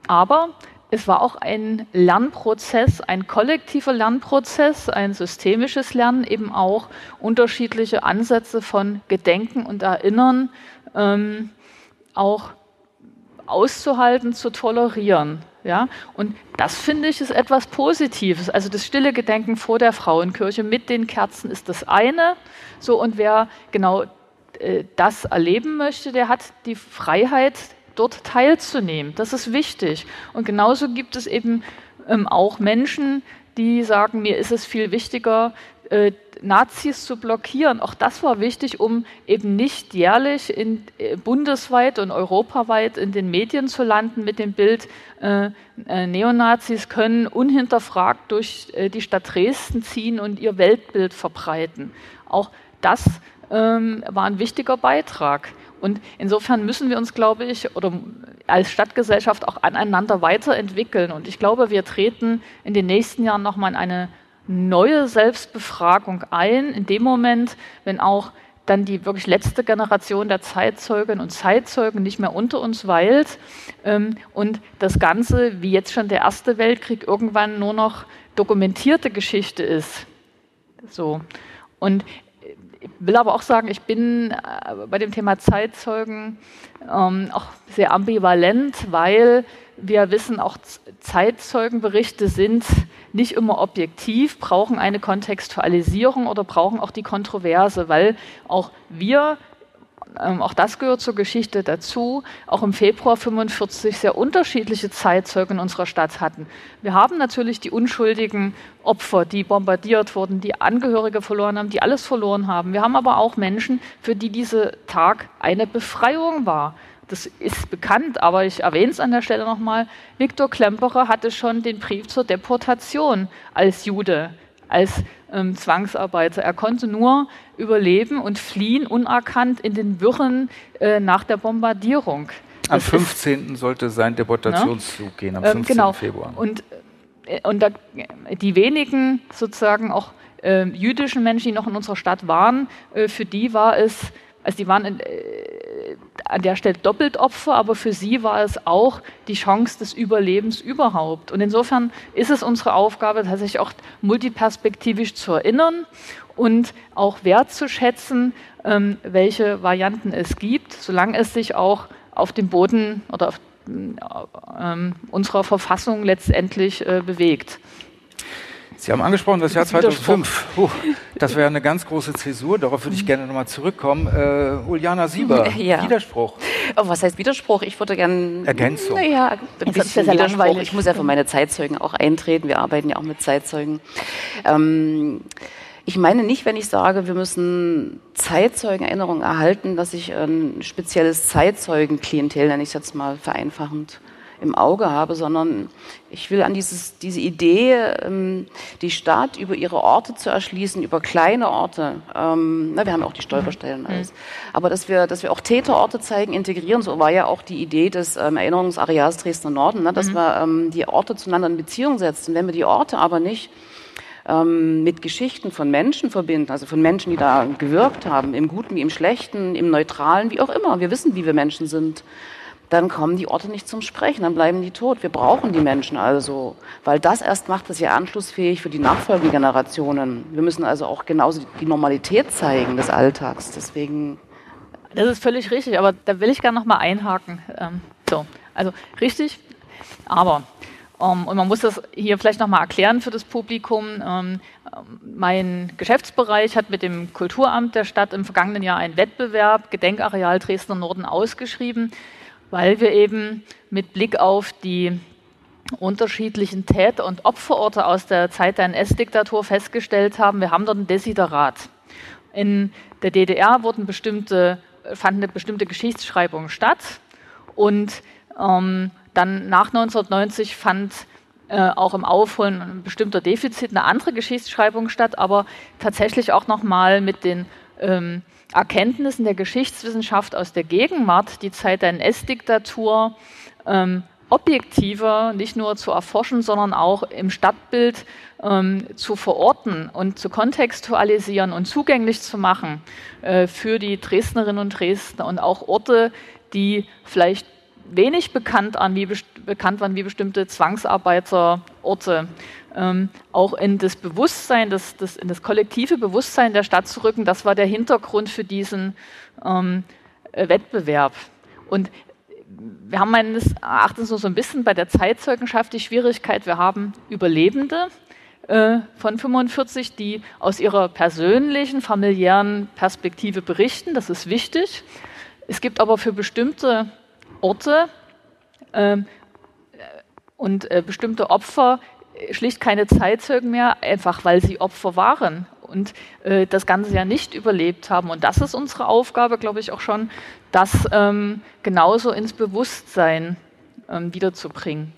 Speaker 3: aber es war auch ein Lernprozess, ein kollektiver Lernprozess, ein systemisches Lernen, eben auch unterschiedliche Ansätze von Gedenken und Erinnern ähm, auch auszuhalten, zu tolerieren. Ja? Und das finde ich ist etwas Positives. Also das stille Gedenken vor der Frauenkirche mit den Kerzen ist das eine. So, und wer genau äh, das erleben möchte, der hat die Freiheit, dort teilzunehmen. Das ist wichtig. Und genauso gibt es eben ähm, auch Menschen, die sagen, mir ist es viel wichtiger, äh, Nazis zu blockieren. Auch das war wichtig, um eben nicht jährlich in, äh, bundesweit und europaweit in den Medien zu landen mit dem Bild, äh, äh Neonazis können unhinterfragt durch die Stadt Dresden ziehen und ihr Weltbild verbreiten. Auch das ähm, war ein wichtiger Beitrag. Und insofern müssen wir uns, glaube ich, oder als Stadtgesellschaft auch aneinander weiterentwickeln. Und ich glaube, wir treten in den nächsten Jahren nochmal in eine neue Selbstbefragung ein, in dem Moment, wenn auch dann die wirklich letzte Generation der Zeitzeugen und Zeitzeugen nicht mehr unter uns weilt ähm, und das Ganze, wie jetzt schon der Erste Weltkrieg, irgendwann nur noch dokumentierte Geschichte ist. So. Und ich will aber auch sagen, ich bin äh, bei dem Thema Zeitzeugen ähm, auch sehr ambivalent, weil wir wissen, auch Zeitzeugenberichte sind nicht immer objektiv, brauchen eine Kontextualisierung oder brauchen auch die Kontroverse, weil auch wir ähm, auch das gehört zur Geschichte dazu, auch im Februar 45 sehr unterschiedliche Zeitzeugen unserer Stadt hatten. Wir haben natürlich die unschuldigen Opfer, die bombardiert wurden, die Angehörige verloren haben, die alles verloren haben. Wir haben aber auch Menschen, für die dieser Tag eine Befreiung war. Das ist bekannt, aber ich erwähne es an der Stelle nochmal. Viktor Klemperer hatte schon den Brief zur Deportation als Jude als ähm, Zwangsarbeiter. Er konnte nur überleben und fliehen, unerkannt in den Wirren äh, nach der Bombardierung.
Speaker 2: Am 15. Ist, sollte sein Deportationszug ja? gehen, am 15. Ähm, genau. Februar.
Speaker 3: Und, äh, und da, die wenigen sozusagen auch äh, jüdischen Menschen, die noch in unserer Stadt waren, äh, für die war es, also die waren in, äh, an der Stelle doppelt Opfer, aber für sie war es auch die Chance des Überlebens überhaupt. Und insofern ist es unsere Aufgabe, tatsächlich auch multiperspektivisch zu erinnern und auch wertzuschätzen, ähm, welche Varianten es gibt, solange es sich auch auf dem Boden oder auf äh, unserer Verfassung letztendlich äh, bewegt.
Speaker 2: Sie haben angesprochen das Jahr 2005. Puh, das wäre eine ganz große Zäsur. Darauf würde ich mhm. gerne nochmal zurückkommen. Äh, Uliana Sieber, [laughs]
Speaker 4: ja.
Speaker 2: Widerspruch.
Speaker 4: Oh, was heißt Widerspruch? Ich würde gerne.
Speaker 2: Ergänzung.
Speaker 4: Naja, ein bisschen Widerspruch. Ich muss ja für meine Zeitzeugen auch eintreten. Wir arbeiten ja auch mit Zeitzeugen. Ähm, ich meine nicht, wenn ich sage, wir müssen Zeitzeugenerinnerungen erhalten, dass ich ein spezielles Zeitzeugenklientel, nenne ich es jetzt mal vereinfachend, im Auge habe, sondern ich will an dieses, diese Idee, ähm, die Stadt über ihre Orte zu erschließen, über kleine Orte. Ähm, na, wir haben auch die Stolperstellen und alles. Aber dass wir, dass wir auch Täterorte zeigen, integrieren, so war ja auch die Idee des ähm, Erinnerungsareals Dresdner Norden, ne, dass mhm. wir ähm, die Orte zueinander in Beziehung setzen. Wenn wir die Orte aber nicht ähm, mit Geschichten von Menschen verbinden, also von Menschen, die da gewirkt haben, im Guten wie im Schlechten, im Neutralen, wie auch immer. Wir wissen, wie wir Menschen sind dann kommen die Orte nicht zum Sprechen, dann bleiben die tot. Wir brauchen die Menschen also, weil das erst macht es ja anschlussfähig für die nachfolgenden Generationen. Wir müssen also auch genauso die Normalität zeigen des Alltags. Deswegen.
Speaker 3: Das ist völlig richtig, aber da will ich gerne noch mal einhaken. Ähm, so, also richtig, aber um, ähm, und man muss das hier vielleicht noch mal erklären für das Publikum. Ähm, mein Geschäftsbereich hat mit dem Kulturamt der Stadt im vergangenen Jahr einen Wettbewerb Gedenkareal Dresdner Norden ausgeschrieben weil wir eben mit Blick auf die unterschiedlichen Täter- und Opferorte aus der Zeit der NS-Diktatur festgestellt haben, wir haben dort ein Desiderat. In der DDR wurden bestimmte, fand bestimmte Geschichtsschreibung statt und ähm, dann nach 1990 fand äh, auch im Aufholen ein bestimmter Defizit eine andere Geschichtsschreibung statt, aber tatsächlich auch nochmal mit den ähm, Erkenntnissen der Geschichtswissenschaft aus der Gegenwart, die Zeit der NS-Diktatur, ähm, objektiver nicht nur zu erforschen, sondern auch im Stadtbild ähm, zu verorten und zu kontextualisieren und zugänglich zu machen äh, für die Dresdnerinnen und Dresdner und auch Orte, die vielleicht wenig bekannt, an, wie, bekannt waren wie bestimmte Zwangsarbeiterorte ähm, auch in das Bewusstsein, das, das, in das kollektive Bewusstsein der Stadt zu rücken. Das war der Hintergrund für diesen ähm, äh, Wettbewerb. Und wir haben meines Erachtens so ein bisschen bei der Zeitzeugenschaft die Schwierigkeit, wir haben Überlebende äh, von 45, die aus ihrer persönlichen, familiären Perspektive berichten. Das ist wichtig. Es gibt aber für bestimmte Orte ähm, äh, und äh, bestimmte Opfer schlicht keine Zeitzeugen mehr, einfach weil sie Opfer waren und äh, das Ganze ja nicht überlebt haben. Und das ist unsere Aufgabe, glaube ich, auch schon, das ähm, genauso ins Bewusstsein ähm, wiederzubringen.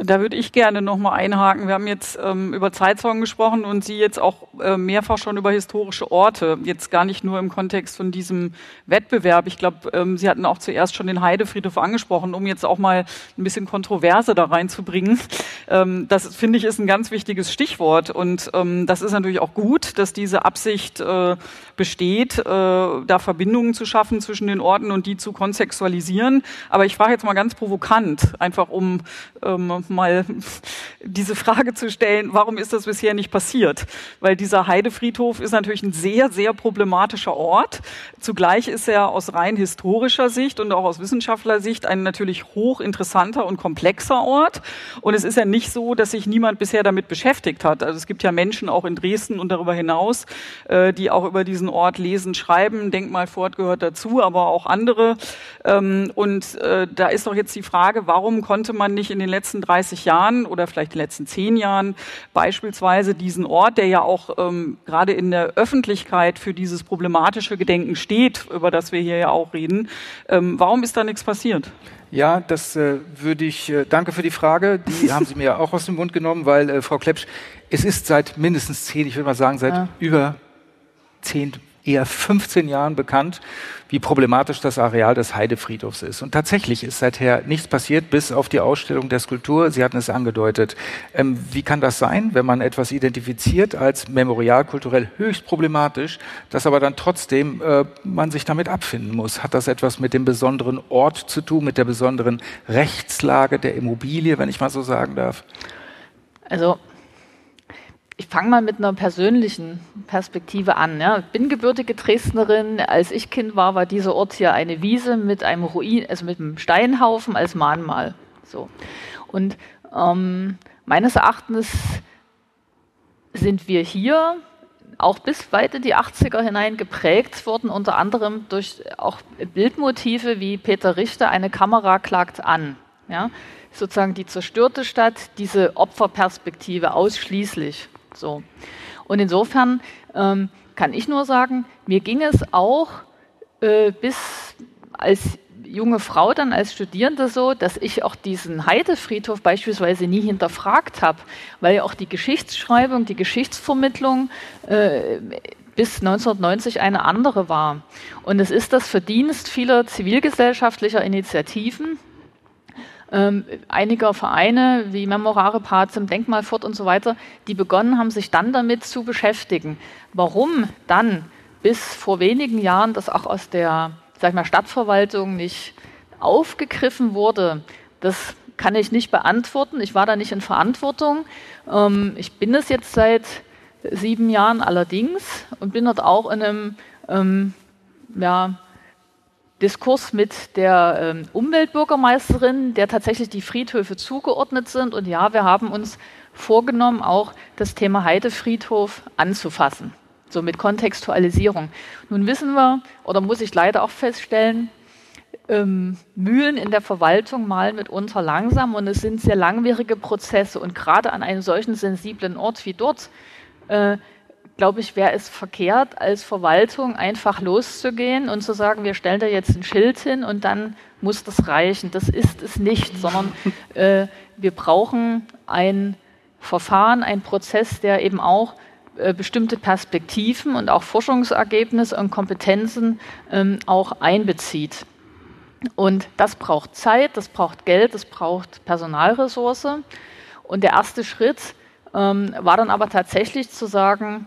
Speaker 5: Da würde ich gerne nochmal einhaken. Wir haben jetzt ähm, über Zeitzeugen gesprochen und Sie jetzt auch äh, mehrfach schon über historische Orte. Jetzt gar nicht nur im Kontext von diesem Wettbewerb. Ich glaube, ähm, Sie hatten auch zuerst schon den Heidefriedhof angesprochen, um jetzt auch mal ein bisschen Kontroverse da reinzubringen. Ähm, das finde ich ist ein ganz wichtiges Stichwort und ähm, das ist natürlich auch gut, dass diese Absicht äh, besteht, äh, da Verbindungen zu schaffen zwischen den Orten und die zu kontextualisieren. Aber ich frage jetzt mal ganz provokant, einfach um ähm, mal diese Frage zu stellen, warum ist das bisher nicht passiert? Weil dieser Heidefriedhof ist natürlich ein sehr, sehr problematischer Ort. Zugleich ist er aus rein historischer Sicht und auch aus Wissenschaftlersicht ein natürlich hochinteressanter und komplexer Ort. Und es ist ja nicht so, dass sich niemand bisher damit beschäftigt hat. Also es gibt ja Menschen auch in Dresden und darüber hinaus, äh, die auch über diesen Ort lesen, schreiben. Denkmalfort gehört dazu, aber auch andere. Ähm, und äh, da ist doch jetzt die Frage, warum konnte man nicht in den letzten 30 Jahren oder vielleicht den letzten zehn Jahren beispielsweise diesen Ort, der ja auch ähm, gerade in der Öffentlichkeit für dieses problematische Gedenken steht, über das wir hier ja auch reden, ähm, warum ist da nichts passiert?
Speaker 2: Ja, das äh, würde ich, äh, danke für die Frage, die [laughs] haben Sie mir auch aus dem Mund genommen, weil äh, Frau Klepsch, es ist seit mindestens zehn, ich würde mal sagen, seit ja. über zehn, eher 15 Jahren bekannt, wie problematisch das Areal des Heidefriedhofs ist. Und tatsächlich ist seither nichts passiert, bis auf die Ausstellung der Skulptur. Sie hatten es angedeutet. Ähm, wie kann das sein, wenn man etwas identifiziert als memorialkulturell höchst problematisch, dass aber dann trotzdem äh, man sich damit abfinden muss? Hat das etwas mit dem besonderen Ort zu tun, mit der besonderen Rechtslage der Immobilie, wenn ich mal so sagen darf?
Speaker 3: Also ich fange mal mit einer persönlichen Perspektive an. Ja. Ich bin gebürtige Dresdnerin. Als ich Kind war, war dieser Ort hier eine Wiese mit einem Ruin, also mit einem Steinhaufen als Mahnmal. So. Und ähm, meines Erachtens sind wir hier auch bis weit in die 80er hinein geprägt worden, unter anderem durch auch Bildmotive wie Peter Richter, eine Kamera klagt an. Ja? Sozusagen die zerstörte Stadt, diese Opferperspektive ausschließlich. So. Und insofern ähm, kann ich nur sagen, mir ging es auch äh, bis als junge Frau dann als Studierende so, dass ich auch diesen Heidefriedhof beispielsweise nie hinterfragt habe, weil auch die Geschichtsschreibung, die Geschichtsvermittlung äh, bis 1990 eine andere war. Und es ist das Verdienst vieler zivilgesellschaftlicher Initiativen, ähm, einiger Vereine wie Memorare Pazem, Denkmalfort und so weiter, die begonnen haben, sich dann damit zu beschäftigen. Warum dann bis vor wenigen Jahren das auch aus der sag ich mal, Stadtverwaltung nicht aufgegriffen wurde, das kann ich nicht beantworten. Ich war da nicht in Verantwortung. Ähm, ich bin es jetzt seit sieben Jahren allerdings und bin dort auch in einem ähm, ja, Diskurs mit der ähm, Umweltbürgermeisterin, der tatsächlich die Friedhöfe zugeordnet sind. Und ja, wir haben uns vorgenommen, auch das Thema Heidefriedhof anzufassen, so mit Kontextualisierung. Nun wissen wir, oder muss ich leider auch feststellen, ähm, Mühlen in der Verwaltung malen mitunter langsam und es sind sehr langwierige Prozesse. Und gerade an einem solchen sensiblen Ort wie dort äh, glaube ich, wäre es verkehrt, als Verwaltung einfach loszugehen und zu sagen, wir stellen da jetzt ein Schild hin und dann muss das reichen. Das ist es nicht, sondern [laughs] äh, wir brauchen ein Verfahren, ein Prozess, der eben auch äh, bestimmte Perspektiven und auch Forschungsergebnisse und Kompetenzen ähm, auch einbezieht. Und das braucht Zeit, das braucht Geld, das braucht Personalressource. Und der erste Schritt ähm, war dann aber tatsächlich zu sagen,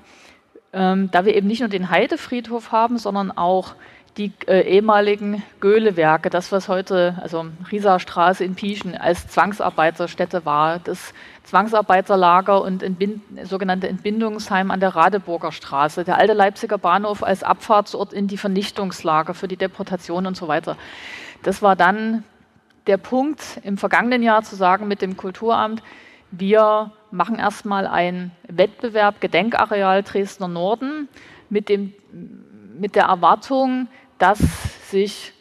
Speaker 3: ähm, da wir eben nicht nur den Heidefriedhof haben, sondern auch die äh, ehemaligen Göhlewerke, das was heute, also Rieser Straße in Pieschen als Zwangsarbeiterstätte war, das Zwangsarbeiterlager und Entbind sogenannte Entbindungsheim an der Radeburger Straße, der alte Leipziger Bahnhof als Abfahrtsort in die Vernichtungslager für die Deportation und so weiter. Das war dann der Punkt im vergangenen Jahr zu sagen mit dem Kulturamt, wir machen erstmal einen Wettbewerb Gedenkareal Dresdner Norden mit, dem, mit der Erwartung, dass sich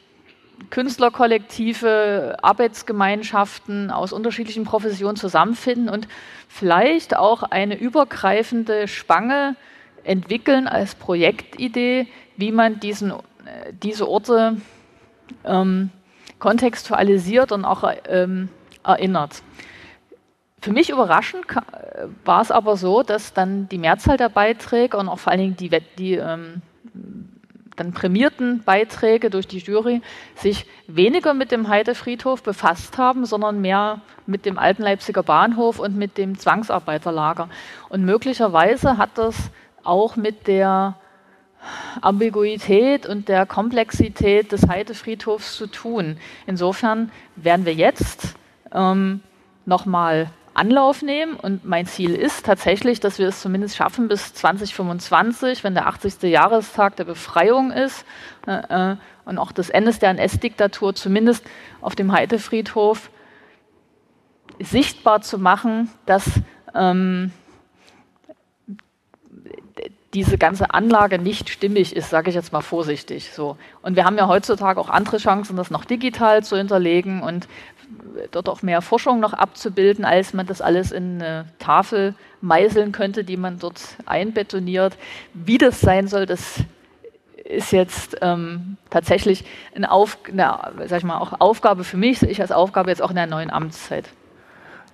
Speaker 3: Künstlerkollektive, Arbeitsgemeinschaften aus unterschiedlichen Professionen zusammenfinden und vielleicht auch eine übergreifende Spange entwickeln als Projektidee, wie man diesen, diese Orte ähm, kontextualisiert und auch ähm, erinnert. Für mich überraschend war es aber so, dass dann die Mehrzahl der Beiträge und auch vor allen Dingen die, die ähm, dann prämierten Beiträge durch die Jury sich weniger mit dem Heidefriedhof befasst haben, sondern mehr mit dem alten Leipziger Bahnhof und mit dem Zwangsarbeiterlager. Und möglicherweise hat das auch mit der Ambiguität und der Komplexität des Heidefriedhofs zu tun. Insofern werden wir jetzt ähm, nochmal Anlauf nehmen. Und mein Ziel ist tatsächlich, dass wir es zumindest schaffen, bis 2025, wenn der 80. Jahrestag der Befreiung ist äh, äh, und auch des Endes der NS-Diktatur, zumindest auf dem Heidefriedhof sichtbar zu machen, dass ähm, diese ganze Anlage nicht stimmig ist, sage ich jetzt mal vorsichtig. So. Und wir haben ja heutzutage auch andere Chancen, das noch digital zu hinterlegen und dort auch mehr Forschung noch abzubilden, als man das alles in eine Tafel meißeln könnte, die man dort einbetoniert. Wie das sein soll, das ist jetzt ähm, tatsächlich eine, Auf, eine sag ich mal, auch Aufgabe für mich, ich als Aufgabe jetzt auch in der neuen Amtszeit.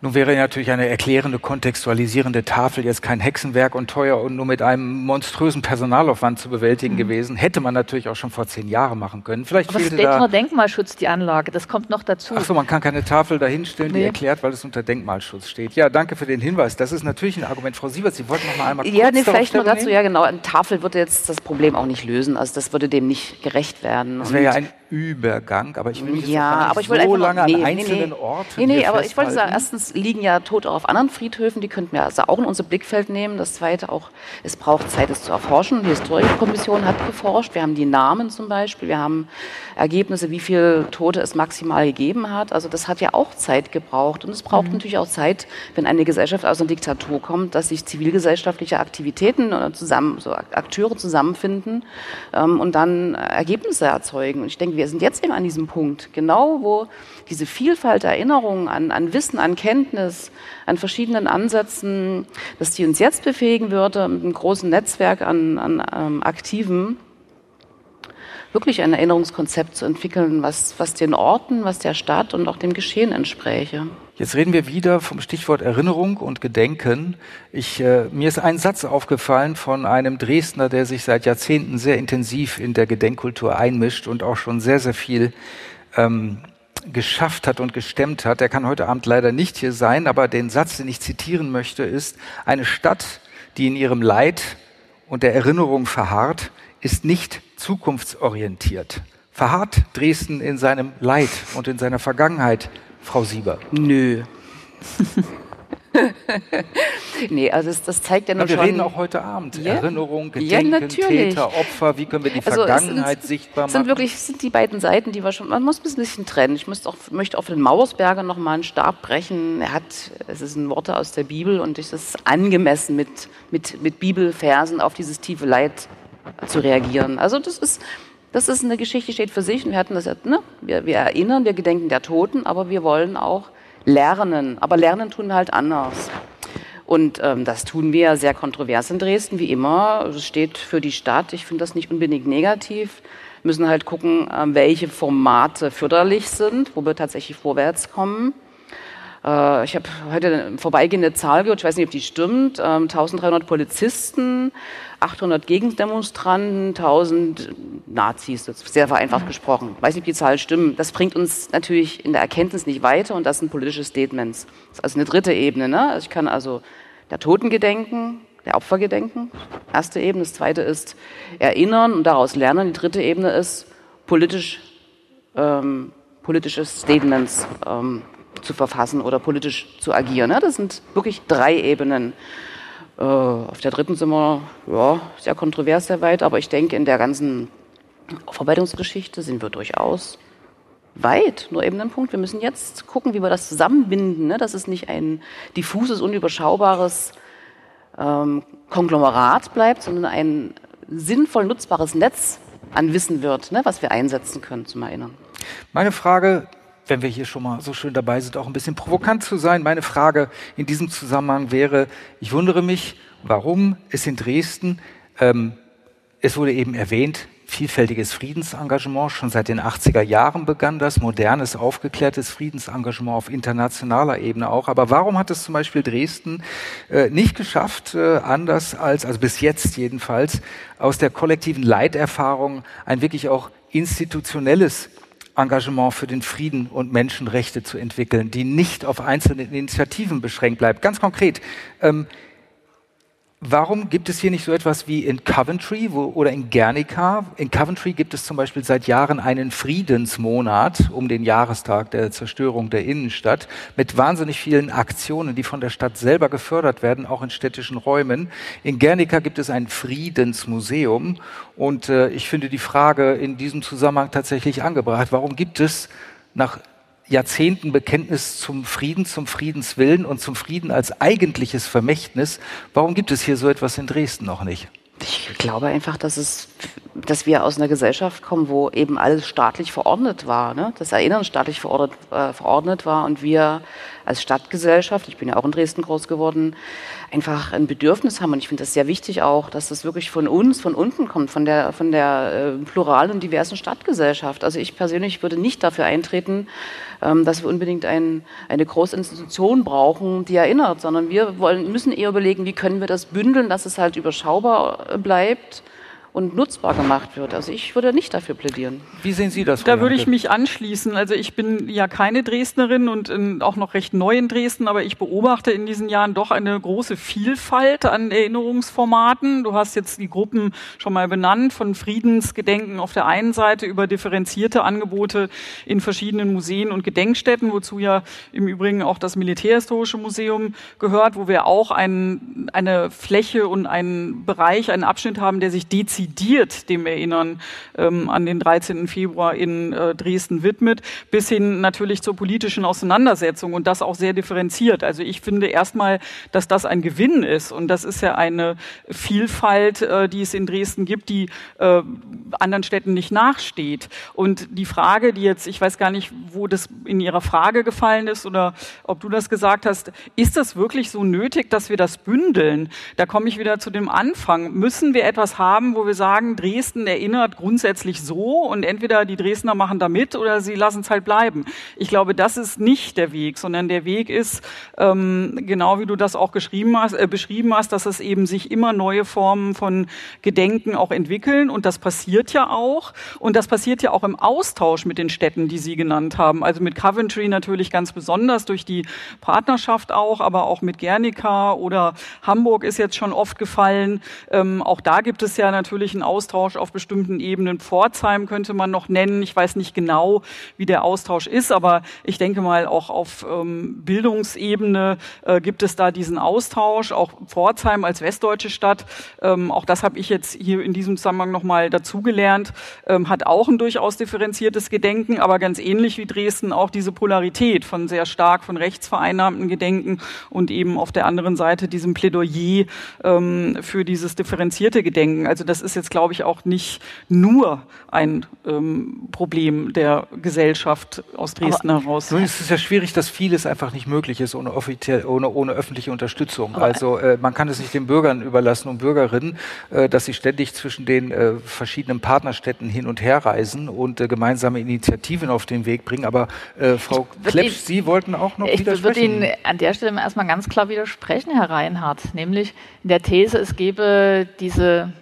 Speaker 2: Nun wäre natürlich eine erklärende, kontextualisierende Tafel jetzt kein Hexenwerk und teuer und nur mit einem monströsen Personalaufwand zu bewältigen mhm. gewesen. Hätte man natürlich auch schon vor zehn Jahren machen können. Vielleicht
Speaker 3: Aber es steht da nur Denkmalschutz, die Anlage. Das kommt noch dazu.
Speaker 2: Ach so, man kann keine Tafel dahinstellen, nee. die erklärt, weil es unter Denkmalschutz steht. Ja, danke für den Hinweis. Das ist natürlich ein Argument. Frau Siebert, Sie wollten noch mal einmal
Speaker 4: Ja, nee, vielleicht nur dazu. Ja, genau. Eine Tafel würde jetzt das Problem auch nicht lösen. Also das würde dem nicht gerecht werden.
Speaker 2: Das wäre ja ein Übergang, aber ich will mich
Speaker 4: ja, aber ich
Speaker 2: so
Speaker 4: einfach
Speaker 2: lange
Speaker 4: nee,
Speaker 2: an einzelnen nee, Orten
Speaker 4: Nee, nee, aber ich wollte sagen, erstens liegen ja Tote auf anderen Friedhöfen, die könnten wir also auch in unser Blickfeld nehmen. Das zweite auch, es braucht Zeit, es zu erforschen. Die Historikerkommission hat geforscht. Wir haben die Namen zum Beispiel, wir haben Ergebnisse, wie viele Tote es maximal gegeben hat. Also das hat ja auch Zeit gebraucht. Und es braucht mhm. natürlich auch Zeit, wenn eine Gesellschaft aus einer Diktatur kommt, dass sich zivilgesellschaftliche Aktivitäten oder zusammen, so Akteure zusammenfinden ähm, und dann Ergebnisse erzeugen. Und ich denke, wir sind jetzt eben an diesem Punkt, genau wo diese Vielfalt der Erinnerungen an, an Wissen, an Kenntnis, an verschiedenen Ansätzen, dass die uns jetzt befähigen würde, mit einem großen Netzwerk an, an ähm, Aktiven, wirklich ein Erinnerungskonzept zu entwickeln, was, was den Orten, was der Stadt und auch dem Geschehen entspräche.
Speaker 2: Jetzt reden wir wieder vom Stichwort Erinnerung und Gedenken. Ich, äh, mir ist ein Satz aufgefallen von einem Dresdner, der sich seit Jahrzehnten sehr intensiv in der Gedenkkultur einmischt und auch schon sehr, sehr viel ähm, geschafft hat und gestemmt hat. Er kann heute Abend leider nicht hier sein, aber den Satz, den ich zitieren möchte, ist, eine Stadt, die in ihrem Leid und der Erinnerung verharrt, ist nicht zukunftsorientiert. Verharrt Dresden in seinem Leid und in seiner Vergangenheit, Frau Sieber?
Speaker 4: Nö. [laughs] nee, also das, das zeigt ja nur
Speaker 2: wir
Speaker 4: schon...
Speaker 2: Wir reden auch heute Abend. Ja. Erinnerung, Gedenken, ja, Täter, Opfer, wie können wir die also Vergangenheit
Speaker 4: sind,
Speaker 2: sichtbar machen?
Speaker 4: Das sind wirklich sind die beiden Seiten, die wir schon... Man muss ein bisschen trennen. Ich auch, möchte auch für den Mauersberger noch mal einen Stab brechen. Er hat... Es ist ein Worte aus der Bibel und es ist angemessen, mit, mit, mit Bibelversen auf dieses tiefe Leid zu reagieren. Also das ist, das ist eine Geschichte, die steht für sich. Und wir hatten das, ne? wir, wir erinnern, wir gedenken der Toten, aber wir wollen auch lernen. Aber lernen tun wir halt anders. Und ähm, das tun wir sehr kontrovers in Dresden, wie immer. Es steht für die Stadt. Ich finde das nicht unbedingt negativ. Wir müssen halt gucken, äh, welche Formate förderlich sind, wo wir tatsächlich vorwärts kommen. Äh, ich habe heute eine vorbeigehende Zahl gehört, ich weiß nicht, ob die stimmt. 1300 ähm, Polizisten, 800 Gegendemonstranten, 1000 Nazis, sehr vereinfacht mhm. gesprochen. Ich weiß nicht, ob die Zahlen stimmen. Das bringt uns natürlich in der Erkenntnis nicht weiter und das sind politische Statements. Das ist also eine dritte Ebene. Ne? Also ich kann also der Toten gedenken, der Opfer gedenken, erste Ebene. Das zweite ist erinnern und daraus lernen. Die dritte Ebene ist politisch, ähm, politische Statements ähm, zu verfassen oder politisch zu agieren. Ne? Das sind wirklich drei Ebenen. Äh, auf der dritten sind wir ja, sehr kontrovers sehr weit, aber ich denke, in der ganzen Aufarbeitungsgeschichte sind wir durchaus weit. Nur eben ein Punkt, wir müssen jetzt gucken, wie wir das zusammenbinden, ne? dass es nicht ein diffuses, unüberschaubares ähm, Konglomerat bleibt, sondern ein sinnvoll nutzbares Netz an Wissen wird, ne? was wir einsetzen können zum Erinnern.
Speaker 2: Meine Frage wenn wir hier schon mal so schön dabei sind, auch ein bisschen provokant zu sein. Meine Frage in diesem Zusammenhang wäre, ich wundere mich, warum es in Dresden, ähm, es wurde eben erwähnt, vielfältiges Friedensengagement. Schon seit den 80er Jahren begann das, modernes, aufgeklärtes Friedensengagement auf internationaler Ebene auch. Aber warum hat es zum Beispiel Dresden äh, nicht geschafft, äh, anders als, also bis jetzt jedenfalls, aus der kollektiven Leiterfahrung ein wirklich auch institutionelles Engagement für den Frieden und Menschenrechte zu entwickeln, die nicht auf einzelne Initiativen beschränkt bleibt. Ganz konkret, ähm, Warum gibt es hier nicht so etwas wie in Coventry wo, oder in Guernica? In Coventry gibt es zum Beispiel seit Jahren einen Friedensmonat um den Jahrestag der Zerstörung der Innenstadt mit wahnsinnig vielen Aktionen, die von der Stadt selber gefördert werden, auch in städtischen Räumen. In Guernica gibt es ein Friedensmuseum und äh, ich finde die Frage in diesem Zusammenhang tatsächlich angebracht. Warum gibt es nach Jahrzehnten Bekenntnis zum Frieden, zum Friedenswillen und zum Frieden als eigentliches Vermächtnis. Warum gibt es hier so etwas in Dresden noch nicht?
Speaker 4: Ich glaube einfach, dass es, dass wir aus einer Gesellschaft kommen, wo eben alles staatlich verordnet war, ne? das Erinnern staatlich verordnet, äh, verordnet war und wir als Stadtgesellschaft, ich bin ja auch in Dresden groß geworden, einfach ein Bedürfnis haben. Und ich finde das sehr wichtig auch, dass das wirklich von uns, von unten kommt, von der, von der äh, pluralen und diversen Stadtgesellschaft. Also ich persönlich würde nicht dafür eintreten, ähm, dass wir unbedingt ein, eine große Institution brauchen, die erinnert, sondern wir wollen, müssen eher überlegen, wie können wir das bündeln, dass es halt überschaubar bleibt und nutzbar gemacht wird. Also ich würde nicht dafür plädieren.
Speaker 5: Wie sehen Sie das? Da würde ich mich anschließen. Also ich bin ja keine Dresdnerin und in, auch noch recht neu in Dresden, aber ich beobachte in diesen Jahren doch eine große Vielfalt an Erinnerungsformaten. Du hast jetzt die Gruppen schon mal benannt, von Friedensgedenken auf der einen Seite über differenzierte Angebote in verschiedenen Museen und Gedenkstätten, wozu ja im Übrigen auch das Militärhistorische Museum gehört, wo wir auch ein, eine Fläche und einen Bereich, einen Abschnitt haben, der sich dezidiert dezidiert dem Erinnern ähm, an den 13. Februar in äh, Dresden widmet, bis hin natürlich zur politischen Auseinandersetzung und das auch sehr differenziert. Also ich finde erstmal, dass das ein Gewinn ist und das ist ja eine Vielfalt, äh, die es in Dresden gibt, die äh, anderen Städten nicht nachsteht. Und die Frage, die jetzt, ich weiß gar nicht, wo das in Ihrer Frage gefallen ist oder ob du das gesagt hast, ist das wirklich so nötig, dass wir das bündeln? Da komme ich wieder zu dem Anfang. Müssen wir etwas haben, wo wir sagen, Dresden erinnert grundsätzlich so und entweder die Dresdner machen da mit oder sie lassen es halt bleiben. Ich glaube, das ist nicht der Weg, sondern der Weg ist, ähm, genau wie du das auch geschrieben hast, äh, beschrieben hast, dass es eben sich immer neue Formen von Gedenken auch entwickeln und das passiert ja auch und das passiert ja auch im Austausch mit den Städten, die Sie genannt haben. Also mit Coventry natürlich ganz besonders durch die Partnerschaft auch, aber auch mit Guernica oder Hamburg ist jetzt schon oft gefallen. Ähm, auch da gibt es ja natürlich natürlichen Austausch auf bestimmten Ebenen. Pforzheim könnte man noch nennen. Ich weiß nicht genau, wie der Austausch ist, aber ich denke mal, auch auf ähm, Bildungsebene äh, gibt es da diesen Austausch. Auch Pforzheim als westdeutsche Stadt, ähm, auch das habe ich jetzt hier in diesem Zusammenhang nochmal dazugelernt, ähm, hat auch ein durchaus differenziertes Gedenken, aber ganz ähnlich wie Dresden auch diese Polarität von sehr stark von rechts vereinnahmten Gedenken und eben auf der anderen Seite diesem Plädoyer ähm, für dieses differenzierte Gedenken. Also das ist jetzt, glaube ich, auch nicht nur ein ähm, Problem der Gesellschaft aus Dresden Aber heraus.
Speaker 2: Nun ist es ja schwierig, dass vieles einfach nicht möglich ist ohne, ohne, ohne öffentliche Unterstützung. Aber also äh, man kann es nicht den Bürgern überlassen und Bürgerinnen, äh, dass sie ständig zwischen den äh, verschiedenen Partnerstädten hin und her reisen und äh, gemeinsame Initiativen auf den Weg bringen. Aber äh, Frau Klepsch, Sie wollten auch noch
Speaker 3: ich
Speaker 2: widersprechen.
Speaker 3: Ich würde Ihnen an der Stelle erstmal ganz klar widersprechen, Herr Reinhardt, nämlich in der These, es gebe diese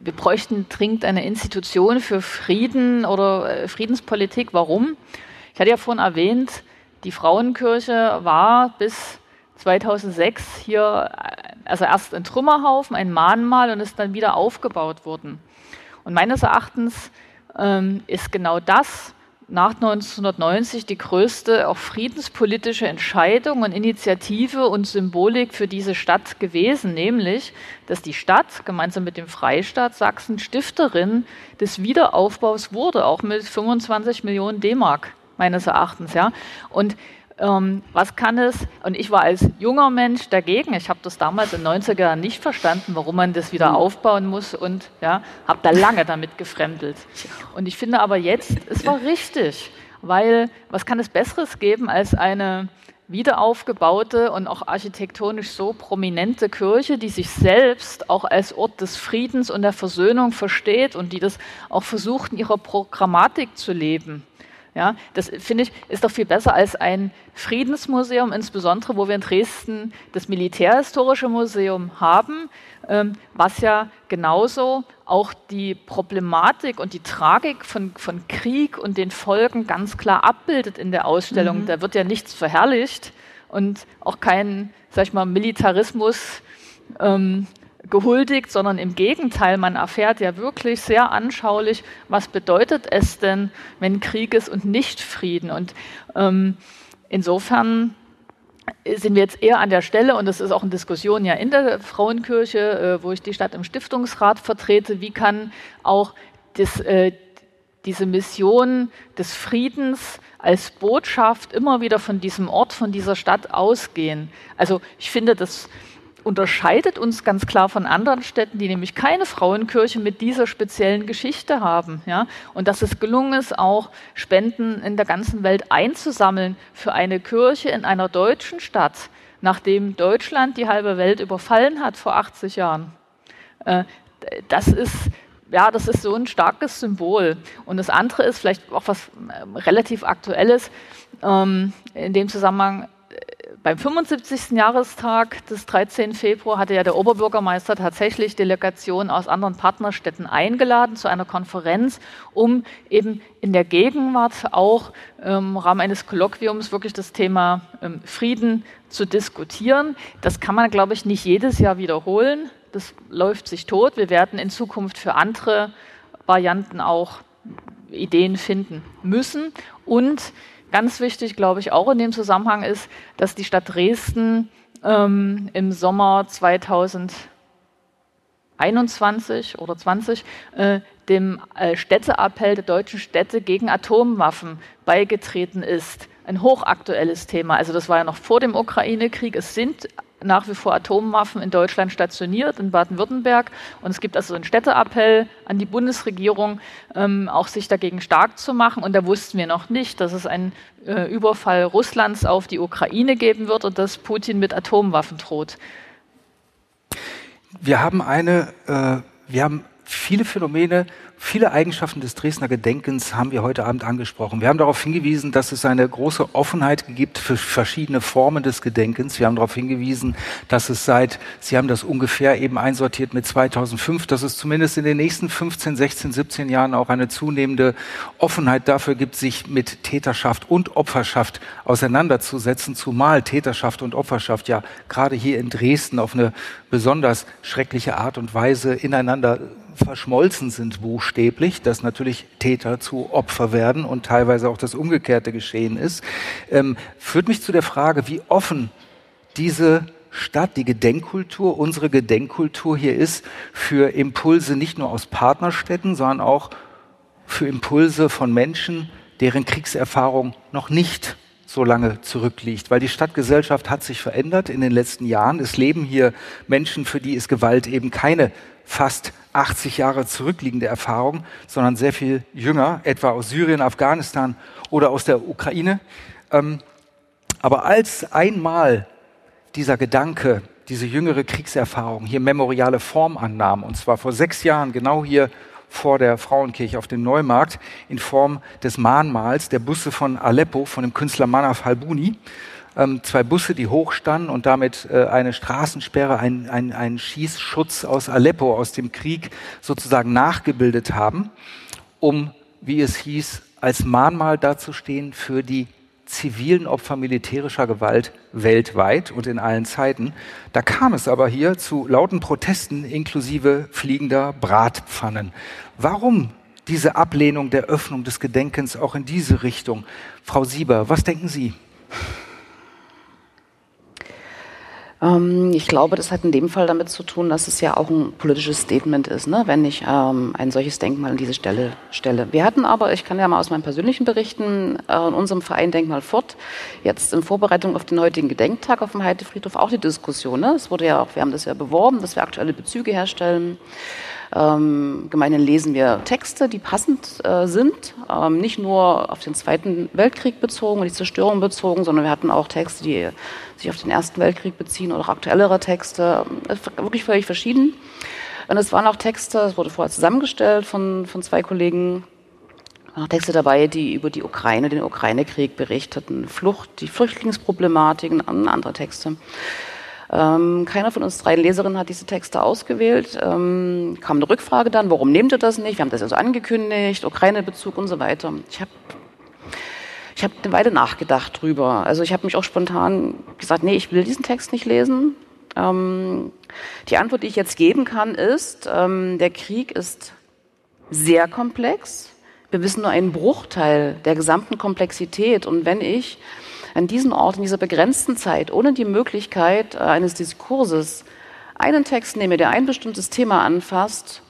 Speaker 3: wir bräuchten dringend eine Institution für Frieden oder äh, Friedenspolitik. Warum? Ich hatte ja vorhin erwähnt, die Frauenkirche war bis 2006 hier, äh, also erst ein Trümmerhaufen, ein Mahnmal und ist dann wieder aufgebaut worden. Und meines Erachtens ähm, ist genau das, nach 1990 die größte auch friedenspolitische Entscheidung und Initiative und Symbolik für diese Stadt gewesen, nämlich, dass die Stadt gemeinsam mit dem Freistaat Sachsen Stifterin des Wiederaufbaus wurde, auch mit 25 Millionen D-Mark meines Erachtens. Ja. Und ähm, was kann es? Und ich war als junger Mensch dagegen. Ich habe das damals in den 90er Jahren nicht verstanden, warum man das wieder hm. aufbauen muss und ja, habe da lange damit gefremdelt. Und ich finde aber jetzt, es war [laughs] richtig, weil was kann es Besseres geben als eine wiederaufgebaute und auch architektonisch so prominente Kirche, die sich selbst auch als Ort des Friedens und der Versöhnung versteht und die das auch versucht, in ihrer Programmatik zu leben. Ja, das finde ich ist doch viel besser als ein Friedensmuseum, insbesondere wo wir in Dresden das Militärhistorische Museum haben, ähm, was ja genauso auch die Problematik und die Tragik von, von Krieg und den Folgen ganz klar abbildet in der Ausstellung. Mhm. Da wird ja nichts verherrlicht und auch kein, sag ich mal, Militarismus ähm, gehuldigt, sondern im Gegenteil, man erfährt ja wirklich sehr anschaulich, was bedeutet es denn, wenn Krieg ist und nicht Frieden. Und ähm, insofern sind wir jetzt eher an der Stelle, und das ist auch eine Diskussion ja in der Frauenkirche, äh, wo ich die Stadt im Stiftungsrat vertrete, wie kann auch das, äh, diese Mission des Friedens als Botschaft immer wieder von diesem Ort, von dieser Stadt ausgehen. Also ich finde, das unterscheidet uns ganz klar von anderen Städten, die nämlich keine Frauenkirche mit dieser speziellen Geschichte haben. Ja? Und dass es gelungen ist, auch Spenden in der ganzen Welt einzusammeln für eine Kirche in einer deutschen Stadt, nachdem Deutschland die halbe Welt überfallen hat vor 80 Jahren. Äh, das ist ja, das ist so ein starkes Symbol. Und das andere ist vielleicht auch was ähm, relativ Aktuelles. Ähm, in dem Zusammenhang beim 75. Jahrestag des 13. Februar hatte ja der Oberbürgermeister tatsächlich Delegationen aus anderen Partnerstädten eingeladen zu einer Konferenz, um eben in der Gegenwart auch ähm, im Rahmen eines Kolloquiums wirklich das Thema ähm, Frieden zu diskutieren. Das kann man, glaube ich, nicht jedes Jahr wiederholen. Das läuft sich tot. Wir werden in Zukunft für andere Varianten auch Ideen finden müssen. Und Ganz wichtig, glaube ich, auch in dem Zusammenhang ist, dass die Stadt Dresden ähm, im Sommer 2021 oder 20 äh, dem äh, Städteappell der deutschen Städte gegen Atomwaffen beigetreten ist. Ein hochaktuelles Thema. Also das war ja noch vor dem Ukraine-Krieg. Es sind nach wie vor Atomwaffen in Deutschland stationiert, in Baden-Württemberg. Und es gibt also einen Städteappell an die Bundesregierung, ähm, auch sich dagegen stark zu machen. Und da wussten wir noch nicht, dass es einen äh, Überfall Russlands auf die Ukraine geben wird und dass Putin mit Atomwaffen droht.
Speaker 2: Wir haben eine, äh, wir haben viele Phänomene Viele Eigenschaften des Dresdner Gedenkens haben wir heute Abend angesprochen. Wir haben darauf hingewiesen, dass es eine große Offenheit gibt für verschiedene Formen des Gedenkens. Wir haben darauf hingewiesen, dass es seit, Sie haben das ungefähr eben einsortiert mit 2005, dass es zumindest in den nächsten 15, 16, 17 Jahren auch eine zunehmende Offenheit dafür gibt, sich mit Täterschaft und Opferschaft auseinanderzusetzen, zumal Täterschaft und Opferschaft ja gerade hier in Dresden auf eine besonders schreckliche Art und Weise ineinander verschmolzen sind buchstäblich, dass natürlich Täter zu Opfer werden und teilweise auch das Umgekehrte geschehen ist, ähm, führt mich zu der Frage, wie offen diese Stadt, die Gedenkkultur, unsere Gedenkkultur hier ist für Impulse nicht nur aus Partnerstädten, sondern auch für Impulse von Menschen, deren Kriegserfahrung noch nicht so lange zurückliegt, weil die Stadtgesellschaft hat sich verändert in den letzten Jahren. Es leben hier Menschen, für die ist Gewalt eben keine fast 80 Jahre zurückliegende Erfahrung, sondern sehr viel jünger, etwa aus Syrien, Afghanistan oder aus der Ukraine. Ähm, aber als einmal dieser Gedanke, diese jüngere Kriegserfahrung hier memoriale Form annahm, und zwar vor sechs Jahren genau hier vor der Frauenkirche auf dem Neumarkt in Form des Mahnmals der Busse von Aleppo von dem Künstler Manaf Halbuni, ähm, zwei Busse, die hochstanden und damit äh, eine Straßensperre, ein, ein, ein Schießschutz aus Aleppo, aus dem Krieg sozusagen nachgebildet haben, um, wie es hieß, als Mahnmal dazustehen für die zivilen Opfer militärischer Gewalt weltweit und in allen Zeiten. Da kam es aber hier zu lauten Protesten inklusive fliegender Bratpfannen. Warum diese Ablehnung der Öffnung des Gedenkens auch in diese Richtung? Frau Sieber, was denken Sie?
Speaker 4: Ähm, ich glaube, das hat in dem Fall damit zu tun, dass es ja auch ein politisches Statement ist, ne? wenn ich ähm, ein solches Denkmal an diese Stelle stelle. Wir hatten aber, ich kann ja mal aus meinem persönlichen berichten, äh, in unserem Verein Denkmal fort, jetzt in Vorbereitung auf den heutigen Gedenktag auf dem Heidefriedhof auch die Diskussion. Ne? Es wurde ja auch, wir haben das ja beworben, dass wir aktuelle Bezüge herstellen. Ähm, gemeinhin lesen wir Texte, die passend äh, sind, ähm, nicht nur auf den Zweiten Weltkrieg bezogen und die Zerstörung bezogen, sondern wir hatten auch Texte, die sich auf den Ersten Weltkrieg beziehen oder auch aktuellere Texte, wirklich völlig verschieden. Und es waren auch Texte, es wurde vorher zusammengestellt von, von zwei Kollegen, auch Texte dabei, die über die Ukraine, den Ukraine-Krieg berichteten, Flucht, die Flüchtlingsproblematiken, andere Texte. Ähm, keiner von uns drei Leserinnen hat diese Texte ausgewählt. Ähm, kam eine Rückfrage dann, warum nehmt ihr das nicht? Wir haben das ja so angekündigt, Ukraine-Bezug und so weiter. Ich habe ich hab eine Weile nachgedacht drüber. Also ich habe mich auch spontan gesagt, nee, ich will diesen Text nicht lesen. Ähm, die Antwort, die ich jetzt geben kann, ist, ähm, der Krieg ist sehr komplex. Wir wissen nur einen Bruchteil der gesamten Komplexität. Und wenn ich an diesen Ort, in dieser begrenzten Zeit, ohne die Möglichkeit äh, eines Diskurses, einen Text nehme, der ein bestimmtes Thema anfasst,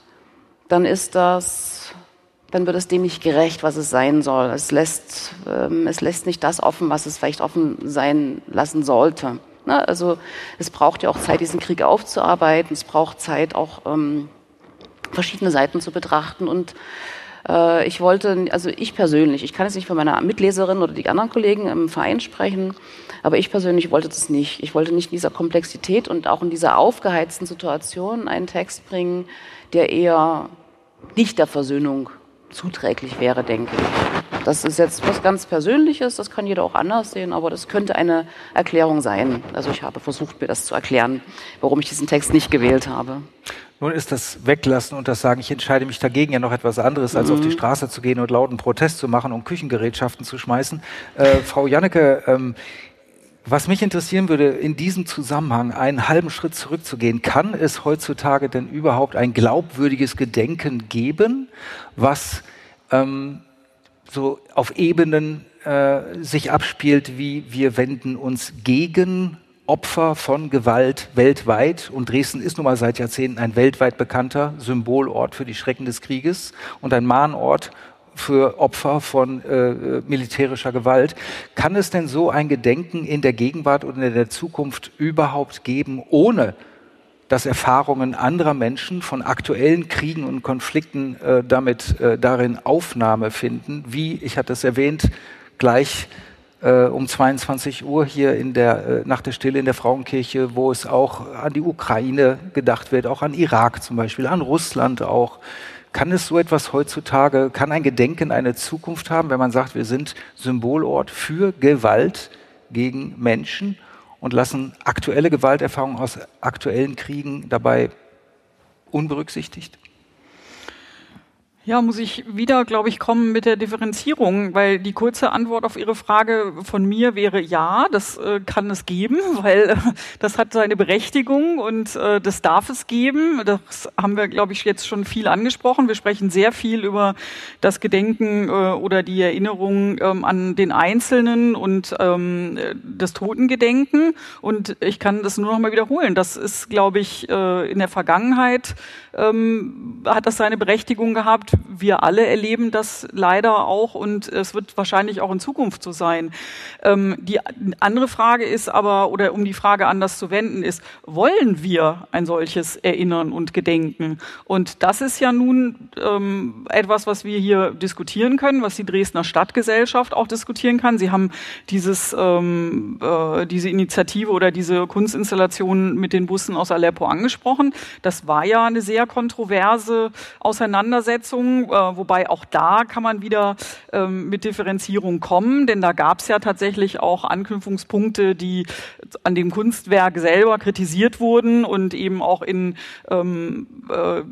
Speaker 4: dann ist das, dann wird es dem nicht gerecht, was es sein soll. Es lässt, ähm, es lässt nicht das offen, was es vielleicht offen sein lassen sollte. Ne? Also es braucht ja auch Zeit, diesen Krieg aufzuarbeiten. Es braucht Zeit, auch ähm, verschiedene Seiten zu betrachten. Und äh, ich wollte, also ich persönlich, ich kann jetzt nicht für meine Mitleserin oder die anderen Kollegen im Verein sprechen, aber ich persönlich wollte das nicht. Ich wollte nicht in dieser Komplexität und auch in dieser aufgeheizten Situation einen Text bringen, der eher nicht der Versöhnung zuträglich wäre, denke ich. Das ist jetzt was ganz Persönliches, das kann jeder auch anders sehen, aber das könnte eine Erklärung sein. Also ich habe versucht, mir das zu erklären, warum ich diesen Text nicht gewählt habe.
Speaker 2: Nun ist das Weglassen und das Sagen, ich entscheide mich dagegen, ja noch etwas anderes, als mhm. auf die Straße zu gehen und lauten Protest zu machen, um Küchengerätschaften zu schmeißen. Äh, Frau Janneke, ähm, was mich interessieren würde, in diesem Zusammenhang einen halben Schritt zurückzugehen, kann es heutzutage denn überhaupt ein glaubwürdiges Gedenken geben, was ähm, so auf Ebenen äh, sich abspielt, wie wir wenden uns gegen Opfer von Gewalt weltweit. Und Dresden ist nun mal seit Jahrzehnten ein weltweit bekannter Symbolort für die Schrecken des Krieges und ein Mahnort für Opfer von äh, militärischer Gewalt. Kann es denn so ein Gedenken in der Gegenwart und in der Zukunft überhaupt geben, ohne dass Erfahrungen anderer Menschen von aktuellen Kriegen und Konflikten äh, damit äh, darin Aufnahme finden, wie, ich hatte es erwähnt, gleich äh, um 22 Uhr hier in der, äh, nach der Stille in der Frauenkirche, wo es auch an die Ukraine gedacht wird, auch an Irak zum Beispiel, an Russland auch. Kann es so etwas heutzutage, kann ein Gedenken eine Zukunft haben, wenn man sagt, wir sind Symbolort für Gewalt gegen Menschen und lassen aktuelle Gewalterfahrungen aus aktuellen Kriegen dabei unberücksichtigt?
Speaker 5: Ja, muss ich wieder, glaube ich, kommen mit der Differenzierung, weil die kurze Antwort auf Ihre Frage von mir wäre ja, das äh, kann es geben, [laughs] weil äh, das hat seine Berechtigung und äh, das darf es geben. Das haben wir, glaube ich, jetzt schon viel angesprochen. Wir sprechen sehr viel über das Gedenken äh, oder die Erinnerung ähm, an den Einzelnen und ähm, das Totengedenken. Und ich kann das nur noch mal wiederholen. Das ist, glaube ich, äh, in der Vergangenheit ähm, hat das seine Berechtigung gehabt. Wir alle erleben das leider auch und es wird wahrscheinlich auch in Zukunft so sein. Ähm, die andere Frage ist aber, oder um die Frage anders zu wenden, ist, wollen wir ein solches Erinnern und Gedenken? Und das ist ja nun ähm, etwas, was wir hier diskutieren können, was die Dresdner Stadtgesellschaft auch diskutieren kann. Sie haben dieses, ähm, äh, diese Initiative oder diese Kunstinstallation mit den Bussen aus Aleppo angesprochen. Das war ja eine sehr kontroverse Auseinandersetzungen, äh, wobei auch da kann man wieder ähm, mit Differenzierung kommen, denn da gab es ja tatsächlich auch Anknüpfungspunkte, die an dem Kunstwerk selber kritisiert wurden und eben auch in ähm, äh,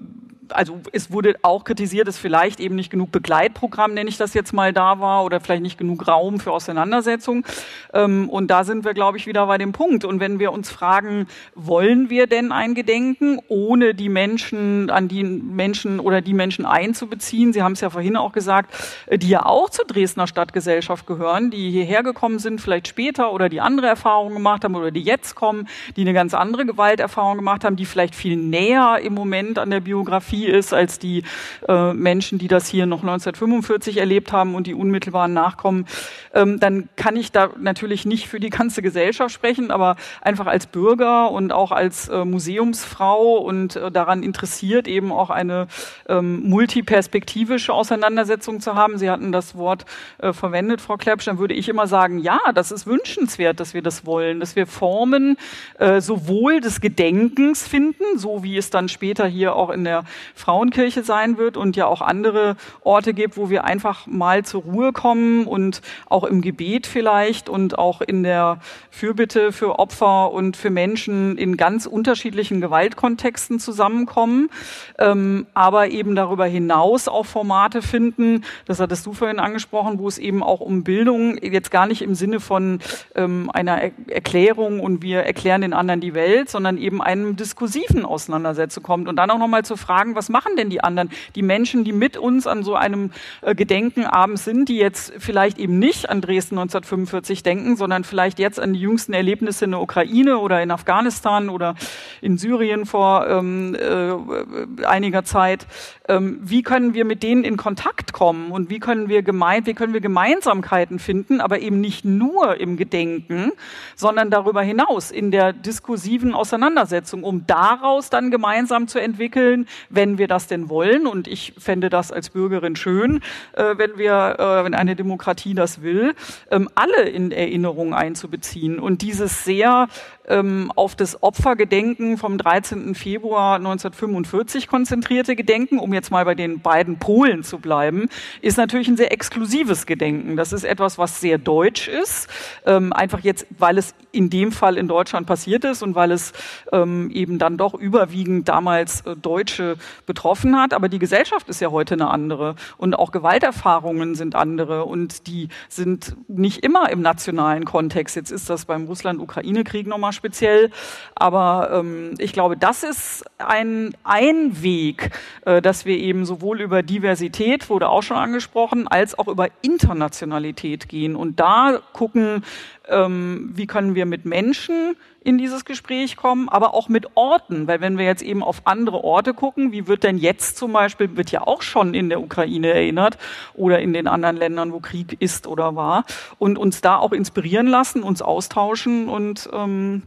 Speaker 5: also es wurde auch kritisiert, dass vielleicht eben nicht genug Begleitprogramm, nenne ich das jetzt mal, da war oder vielleicht nicht genug Raum für Auseinandersetzung. Ähm, und da sind wir, glaube ich, wieder bei dem Punkt. Und wenn wir uns fragen, wollen wir denn ein Gedenken, ohne die Menschen, an die Menschen oder die Menschen einzubeziehen, Sie haben es ja vorhin auch gesagt, äh, die ja auch zur Dresdner Stadtgesellschaft gehören, die hierher gekommen sind, vielleicht später oder die andere Erfahrungen gemacht haben oder die jetzt kommen, die eine ganz andere Gewalterfahrung gemacht haben, die vielleicht viel näher im Moment an der Biografie Demokratie ist als die äh, Menschen, die das hier noch 1945 erlebt haben und die unmittelbaren Nachkommen, ähm, dann kann ich da natürlich nicht für die ganze Gesellschaft sprechen, aber einfach als Bürger und auch als äh, Museumsfrau und äh, daran interessiert, eben auch eine ähm, multiperspektivische Auseinandersetzung zu haben. Sie hatten das Wort äh, verwendet, Frau Klepsch, dann würde ich immer sagen, ja, das ist wünschenswert, dass wir das wollen, dass wir Formen äh, sowohl des Gedenkens finden, so wie es dann später hier auch in der Frauenkirche sein wird und ja auch andere Orte gibt, wo wir einfach mal zur Ruhe kommen und auch im Gebet vielleicht und auch in der Fürbitte für Opfer und für Menschen in ganz unterschiedlichen Gewaltkontexten zusammenkommen, ähm, aber eben darüber hinaus auch Formate finden, das hattest du vorhin angesprochen, wo es eben auch um Bildung, jetzt gar nicht im Sinne von ähm, einer er Erklärung und wir erklären den anderen die Welt, sondern eben einem diskursiven Auseinandersetzung kommt. Und dann auch nochmal zu fragen, was machen denn die anderen, die Menschen, die mit uns an so einem äh, Gedenkenabend sind, die jetzt vielleicht eben nicht an Dresden 1945 denken, sondern vielleicht jetzt an die jüngsten Erlebnisse in der Ukraine oder in Afghanistan oder in Syrien vor ähm, äh, einiger Zeit. Ähm, wie können wir mit denen in Kontakt kommen und wie können wir gemein, wie können wir Gemeinsamkeiten finden, aber eben nicht nur im Gedenken, sondern darüber hinaus in der diskursiven Auseinandersetzung, um daraus dann gemeinsam zu entwickeln, wenn wir das denn wollen. Und ich fände das als Bürgerin schön, äh, wenn wir, äh, wenn eine Demokratie das will, ähm, alle in Erinnerung einzubeziehen und dieses sehr ähm, auf das Opfergedenken vom 13. Februar 1945 konzentrierte Gedenken, um jetzt mal bei den beiden Polen zu bleiben, ist natürlich ein sehr exklusives Gedenken. Das ist etwas, was sehr deutsch ist, ähm, einfach jetzt, weil es in dem Fall in Deutschland passiert ist und weil es ähm, eben dann doch überwiegend damals äh, Deutsche betroffen hat. Aber die Gesellschaft ist ja heute eine andere und auch Gewalterfahrungen sind andere und die sind nicht immer im nationalen Kontext. Jetzt ist das beim Russland-Ukraine-Krieg nochmal speziell. Aber ähm, ich glaube, das ist ein, ein Weg, äh, dass wir eben sowohl über Diversität, wurde auch schon angesprochen, als auch über Internationalität gehen und da gucken, ähm, wie können wir mit Menschen in dieses Gespräch kommen, aber auch mit Orten, weil wenn wir jetzt eben auf andere Orte gucken, wie wird denn jetzt zum Beispiel, wird ja auch schon in der Ukraine erinnert oder in den anderen Ländern, wo Krieg ist oder war, und uns da auch inspirieren lassen, uns austauschen und ähm,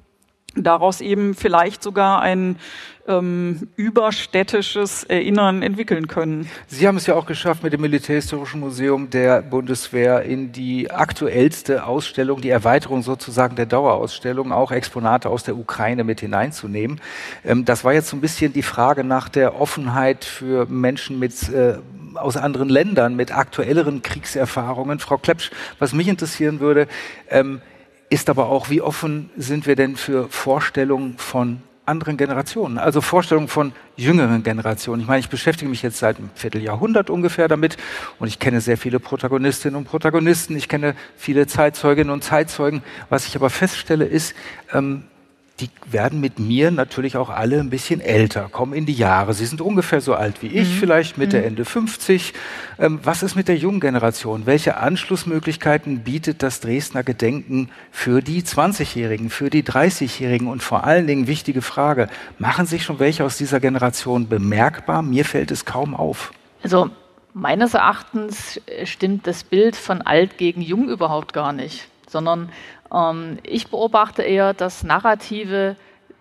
Speaker 5: daraus eben vielleicht sogar ein ähm, überstädtisches Erinnern entwickeln können.
Speaker 2: Sie haben es ja auch geschafft, mit dem Militärhistorischen Museum der Bundeswehr in die aktuellste Ausstellung, die Erweiterung sozusagen der Dauerausstellung, auch Exponate aus der Ukraine mit hineinzunehmen. Ähm, das war jetzt so ein bisschen die Frage nach der Offenheit für Menschen mit äh, aus anderen Ländern mit aktuelleren Kriegserfahrungen. Frau Klepsch, was mich interessieren würde, ähm, ist aber auch, wie offen sind wir denn für Vorstellungen von anderen Generationen, also Vorstellungen von jüngeren Generationen. Ich meine, ich beschäftige mich jetzt seit einem Vierteljahrhundert ungefähr damit und ich kenne sehr viele Protagonistinnen und Protagonisten, ich kenne viele Zeitzeuginnen und Zeitzeugen. Was ich aber feststelle ist, ähm, die werden mit mir natürlich auch alle ein bisschen älter, kommen in die Jahre. Sie sind ungefähr so alt wie ich, mhm. vielleicht Mitte, mhm. Ende 50. Ähm, was ist mit der jungen Generation? Welche Anschlussmöglichkeiten bietet das Dresdner Gedenken für die 20-Jährigen, für die 30-Jährigen? Und vor allen Dingen wichtige Frage, machen sich schon welche aus dieser Generation bemerkbar? Mir fällt es kaum auf.
Speaker 3: Also meines Erachtens stimmt das Bild von alt gegen jung überhaupt gar nicht, sondern ähm, ich beobachte eher, dass Narrative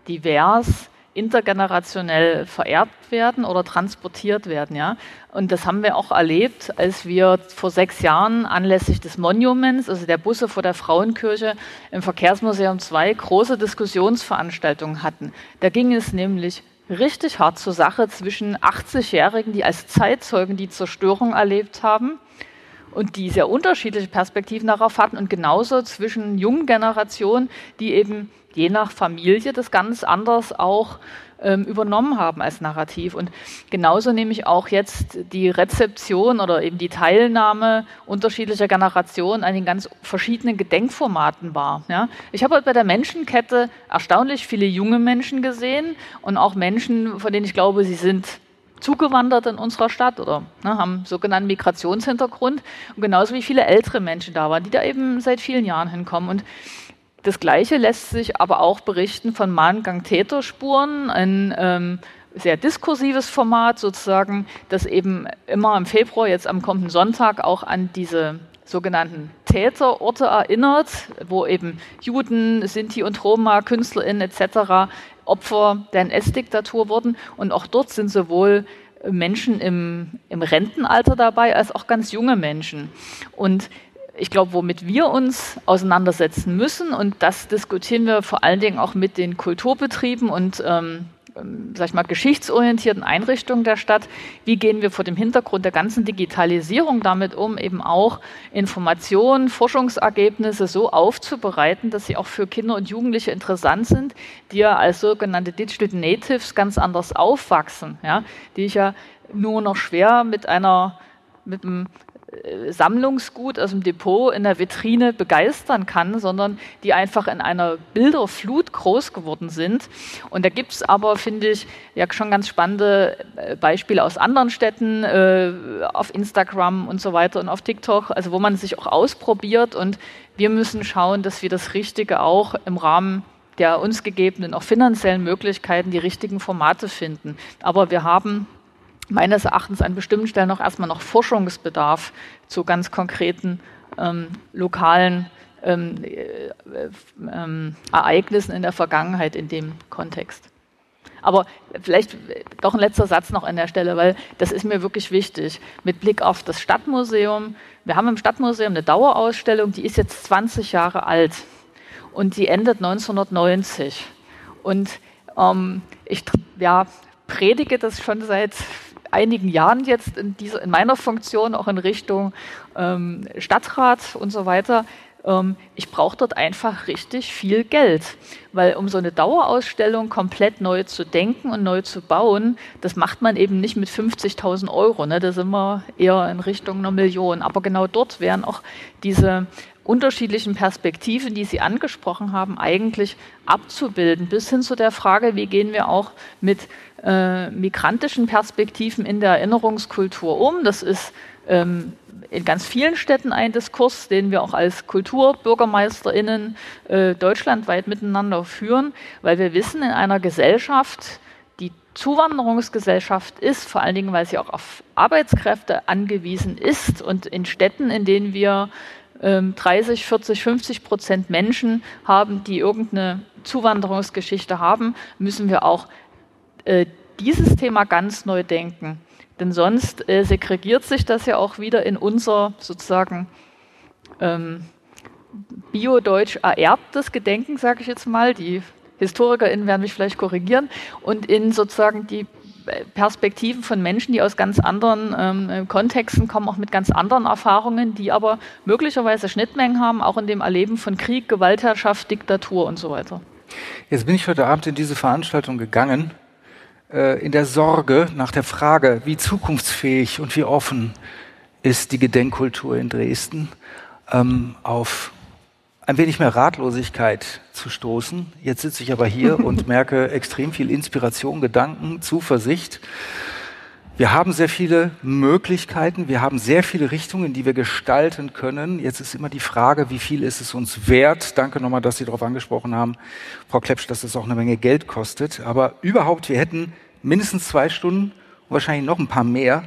Speaker 3: divers intergenerationell vererbt werden oder transportiert werden. Ja? Und das haben wir auch erlebt, als wir vor sechs Jahren anlässlich des Monuments, also der Busse vor der Frauenkirche, im Verkehrsmuseum zwei große Diskussionsveranstaltungen hatten. Da ging es nämlich richtig hart zur Sache zwischen 80-Jährigen, die als Zeitzeugen die Zerstörung erlebt haben, und die sehr unterschiedliche Perspektiven darauf hatten und genauso zwischen jungen Generationen, die eben je nach Familie das ganz anders auch ähm, übernommen haben als Narrativ. Und genauso nehme ich auch jetzt die Rezeption oder eben die Teilnahme unterschiedlicher Generationen an den ganz verschiedenen Gedenkformaten wahr. Ja. Ich habe bei der Menschenkette erstaunlich viele junge Menschen gesehen und auch Menschen, von denen ich glaube, sie sind zugewandert in unserer Stadt oder ne, haben sogenannten Migrationshintergrund und genauso wie viele ältere Menschen da waren, die da eben seit vielen Jahren hinkommen. Und das Gleiche lässt sich aber auch berichten von Mahngang-Täterspuren, ein ähm, sehr diskursives Format sozusagen, das eben immer im Februar, jetzt am kommenden Sonntag, auch an diese sogenannten Täterorte erinnert, wo eben Juden, Sinti und Roma, KünstlerInnen etc. Opfer der NS-Diktatur wurden. Und auch dort sind sowohl Menschen im, im Rentenalter dabei als auch ganz junge Menschen. Und ich glaube, womit wir uns auseinandersetzen müssen, und das diskutieren wir vor allen Dingen auch mit den Kulturbetrieben und ähm, sag ich mal, geschichtsorientierten Einrichtungen der Stadt, wie gehen wir vor dem Hintergrund der ganzen Digitalisierung damit um, eben auch Informationen, Forschungsergebnisse so aufzubereiten, dass sie auch für Kinder und Jugendliche interessant sind, die ja als sogenannte Digital Natives ganz anders aufwachsen, ja, die ich ja nur noch schwer mit einer mit einem Sammlungsgut aus dem Depot in der Vitrine begeistern kann, sondern die einfach in einer Bilderflut groß geworden sind. Und da gibt es aber, finde ich, ja schon ganz spannende äh, Beispiele aus anderen Städten, äh, auf Instagram und so weiter und auf TikTok, also wo man sich auch ausprobiert. Und wir müssen schauen, dass wir das Richtige auch im Rahmen der uns gegebenen, auch finanziellen Möglichkeiten, die richtigen Formate finden. Aber wir haben meines Erachtens an bestimmten Stellen noch erstmal noch Forschungsbedarf zu ganz konkreten ähm, lokalen ähm, äh, ähm, Ereignissen in der Vergangenheit in dem Kontext. Aber vielleicht doch ein letzter Satz noch an der Stelle, weil das ist mir wirklich wichtig. Mit Blick auf das Stadtmuseum. Wir haben im Stadtmuseum eine Dauerausstellung, die ist jetzt 20 Jahre alt und die endet 1990. Und ähm, ich ja, predige das schon seit einigen Jahren jetzt in, dieser, in meiner Funktion auch in Richtung ähm, Stadtrat und so weiter. Ähm, ich brauche dort einfach richtig viel Geld, weil um so eine Dauerausstellung komplett neu zu denken und neu zu bauen, das macht man eben nicht mit 50.000 Euro. Ne? Da sind wir eher in Richtung einer Million. Aber genau dort wären auch diese unterschiedlichen Perspektiven, die Sie angesprochen haben, eigentlich abzubilden, bis hin zu der Frage, wie gehen wir auch mit äh, migrantischen Perspektiven in der Erinnerungskultur um. Das ist ähm, in ganz vielen Städten ein Diskurs, den wir auch als KulturbürgermeisterInnen äh, deutschlandweit miteinander führen, weil wir wissen, in einer Gesellschaft, die Zuwanderungsgesellschaft ist, vor allen Dingen, weil sie auch auf Arbeitskräfte angewiesen ist und in Städten, in denen wir 30, 40, 50 Prozent Menschen haben, die irgendeine Zuwanderungsgeschichte haben, müssen wir auch äh, dieses Thema ganz neu denken. Denn sonst äh, segregiert sich das ja auch wieder in unser sozusagen ähm, biodeutsch ererbtes Gedenken, sage ich jetzt mal. Die HistorikerInnen werden mich vielleicht korrigieren. Und in sozusagen die Perspektiven von Menschen, die aus ganz anderen ähm, Kontexten kommen, auch mit ganz anderen Erfahrungen, die aber möglicherweise Schnittmengen haben, auch in dem Erleben von Krieg, Gewaltherrschaft, Diktatur und so weiter.
Speaker 2: Jetzt bin ich heute Abend in diese Veranstaltung gegangen, äh, in der Sorge nach der Frage, wie zukunftsfähig und wie offen ist die Gedenkkultur in Dresden, ähm, auf ein wenig mehr Ratlosigkeit zu stoßen. Jetzt sitze ich aber hier und [laughs] merke extrem viel Inspiration, Gedanken, Zuversicht. Wir haben sehr viele Möglichkeiten, wir haben sehr viele Richtungen, die wir gestalten können. Jetzt ist immer die Frage, wie viel ist es uns wert? Danke nochmal, dass Sie darauf angesprochen haben, Frau Klepsch, dass es auch eine Menge Geld kostet. Aber überhaupt, wir hätten mindestens zwei Stunden, wahrscheinlich noch ein paar mehr,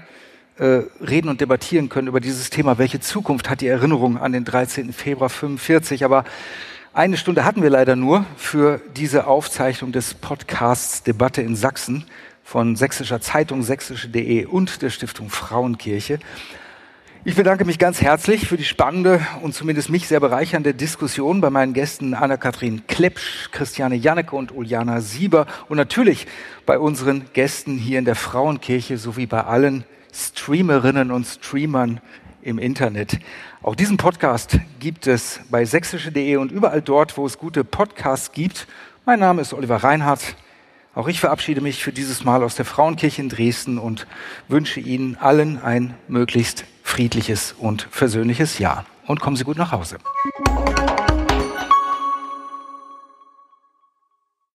Speaker 2: äh, reden und debattieren können über dieses Thema, welche Zukunft hat die Erinnerung an den 13. Februar 45. Aber eine Stunde hatten wir leider nur für diese Aufzeichnung des Podcasts Debatte in Sachsen von Sächsischer Zeitung, sächsische.de und der Stiftung Frauenkirche. Ich bedanke mich ganz herzlich für die spannende und zumindest mich sehr bereichernde Diskussion bei meinen Gästen Anna-Kathrin Klepsch, Christiane Janneke und Uljana Sieber und natürlich bei unseren Gästen hier in der Frauenkirche sowie bei allen Streamerinnen und Streamern im Internet. Auch diesen Podcast gibt es bei sächsische.de und überall dort, wo es gute Podcasts gibt. Mein Name ist Oliver Reinhardt. Auch ich verabschiede mich für dieses Mal aus der Frauenkirche in Dresden und wünsche Ihnen allen ein möglichst friedliches und versöhnliches Jahr. Und kommen Sie gut nach Hause.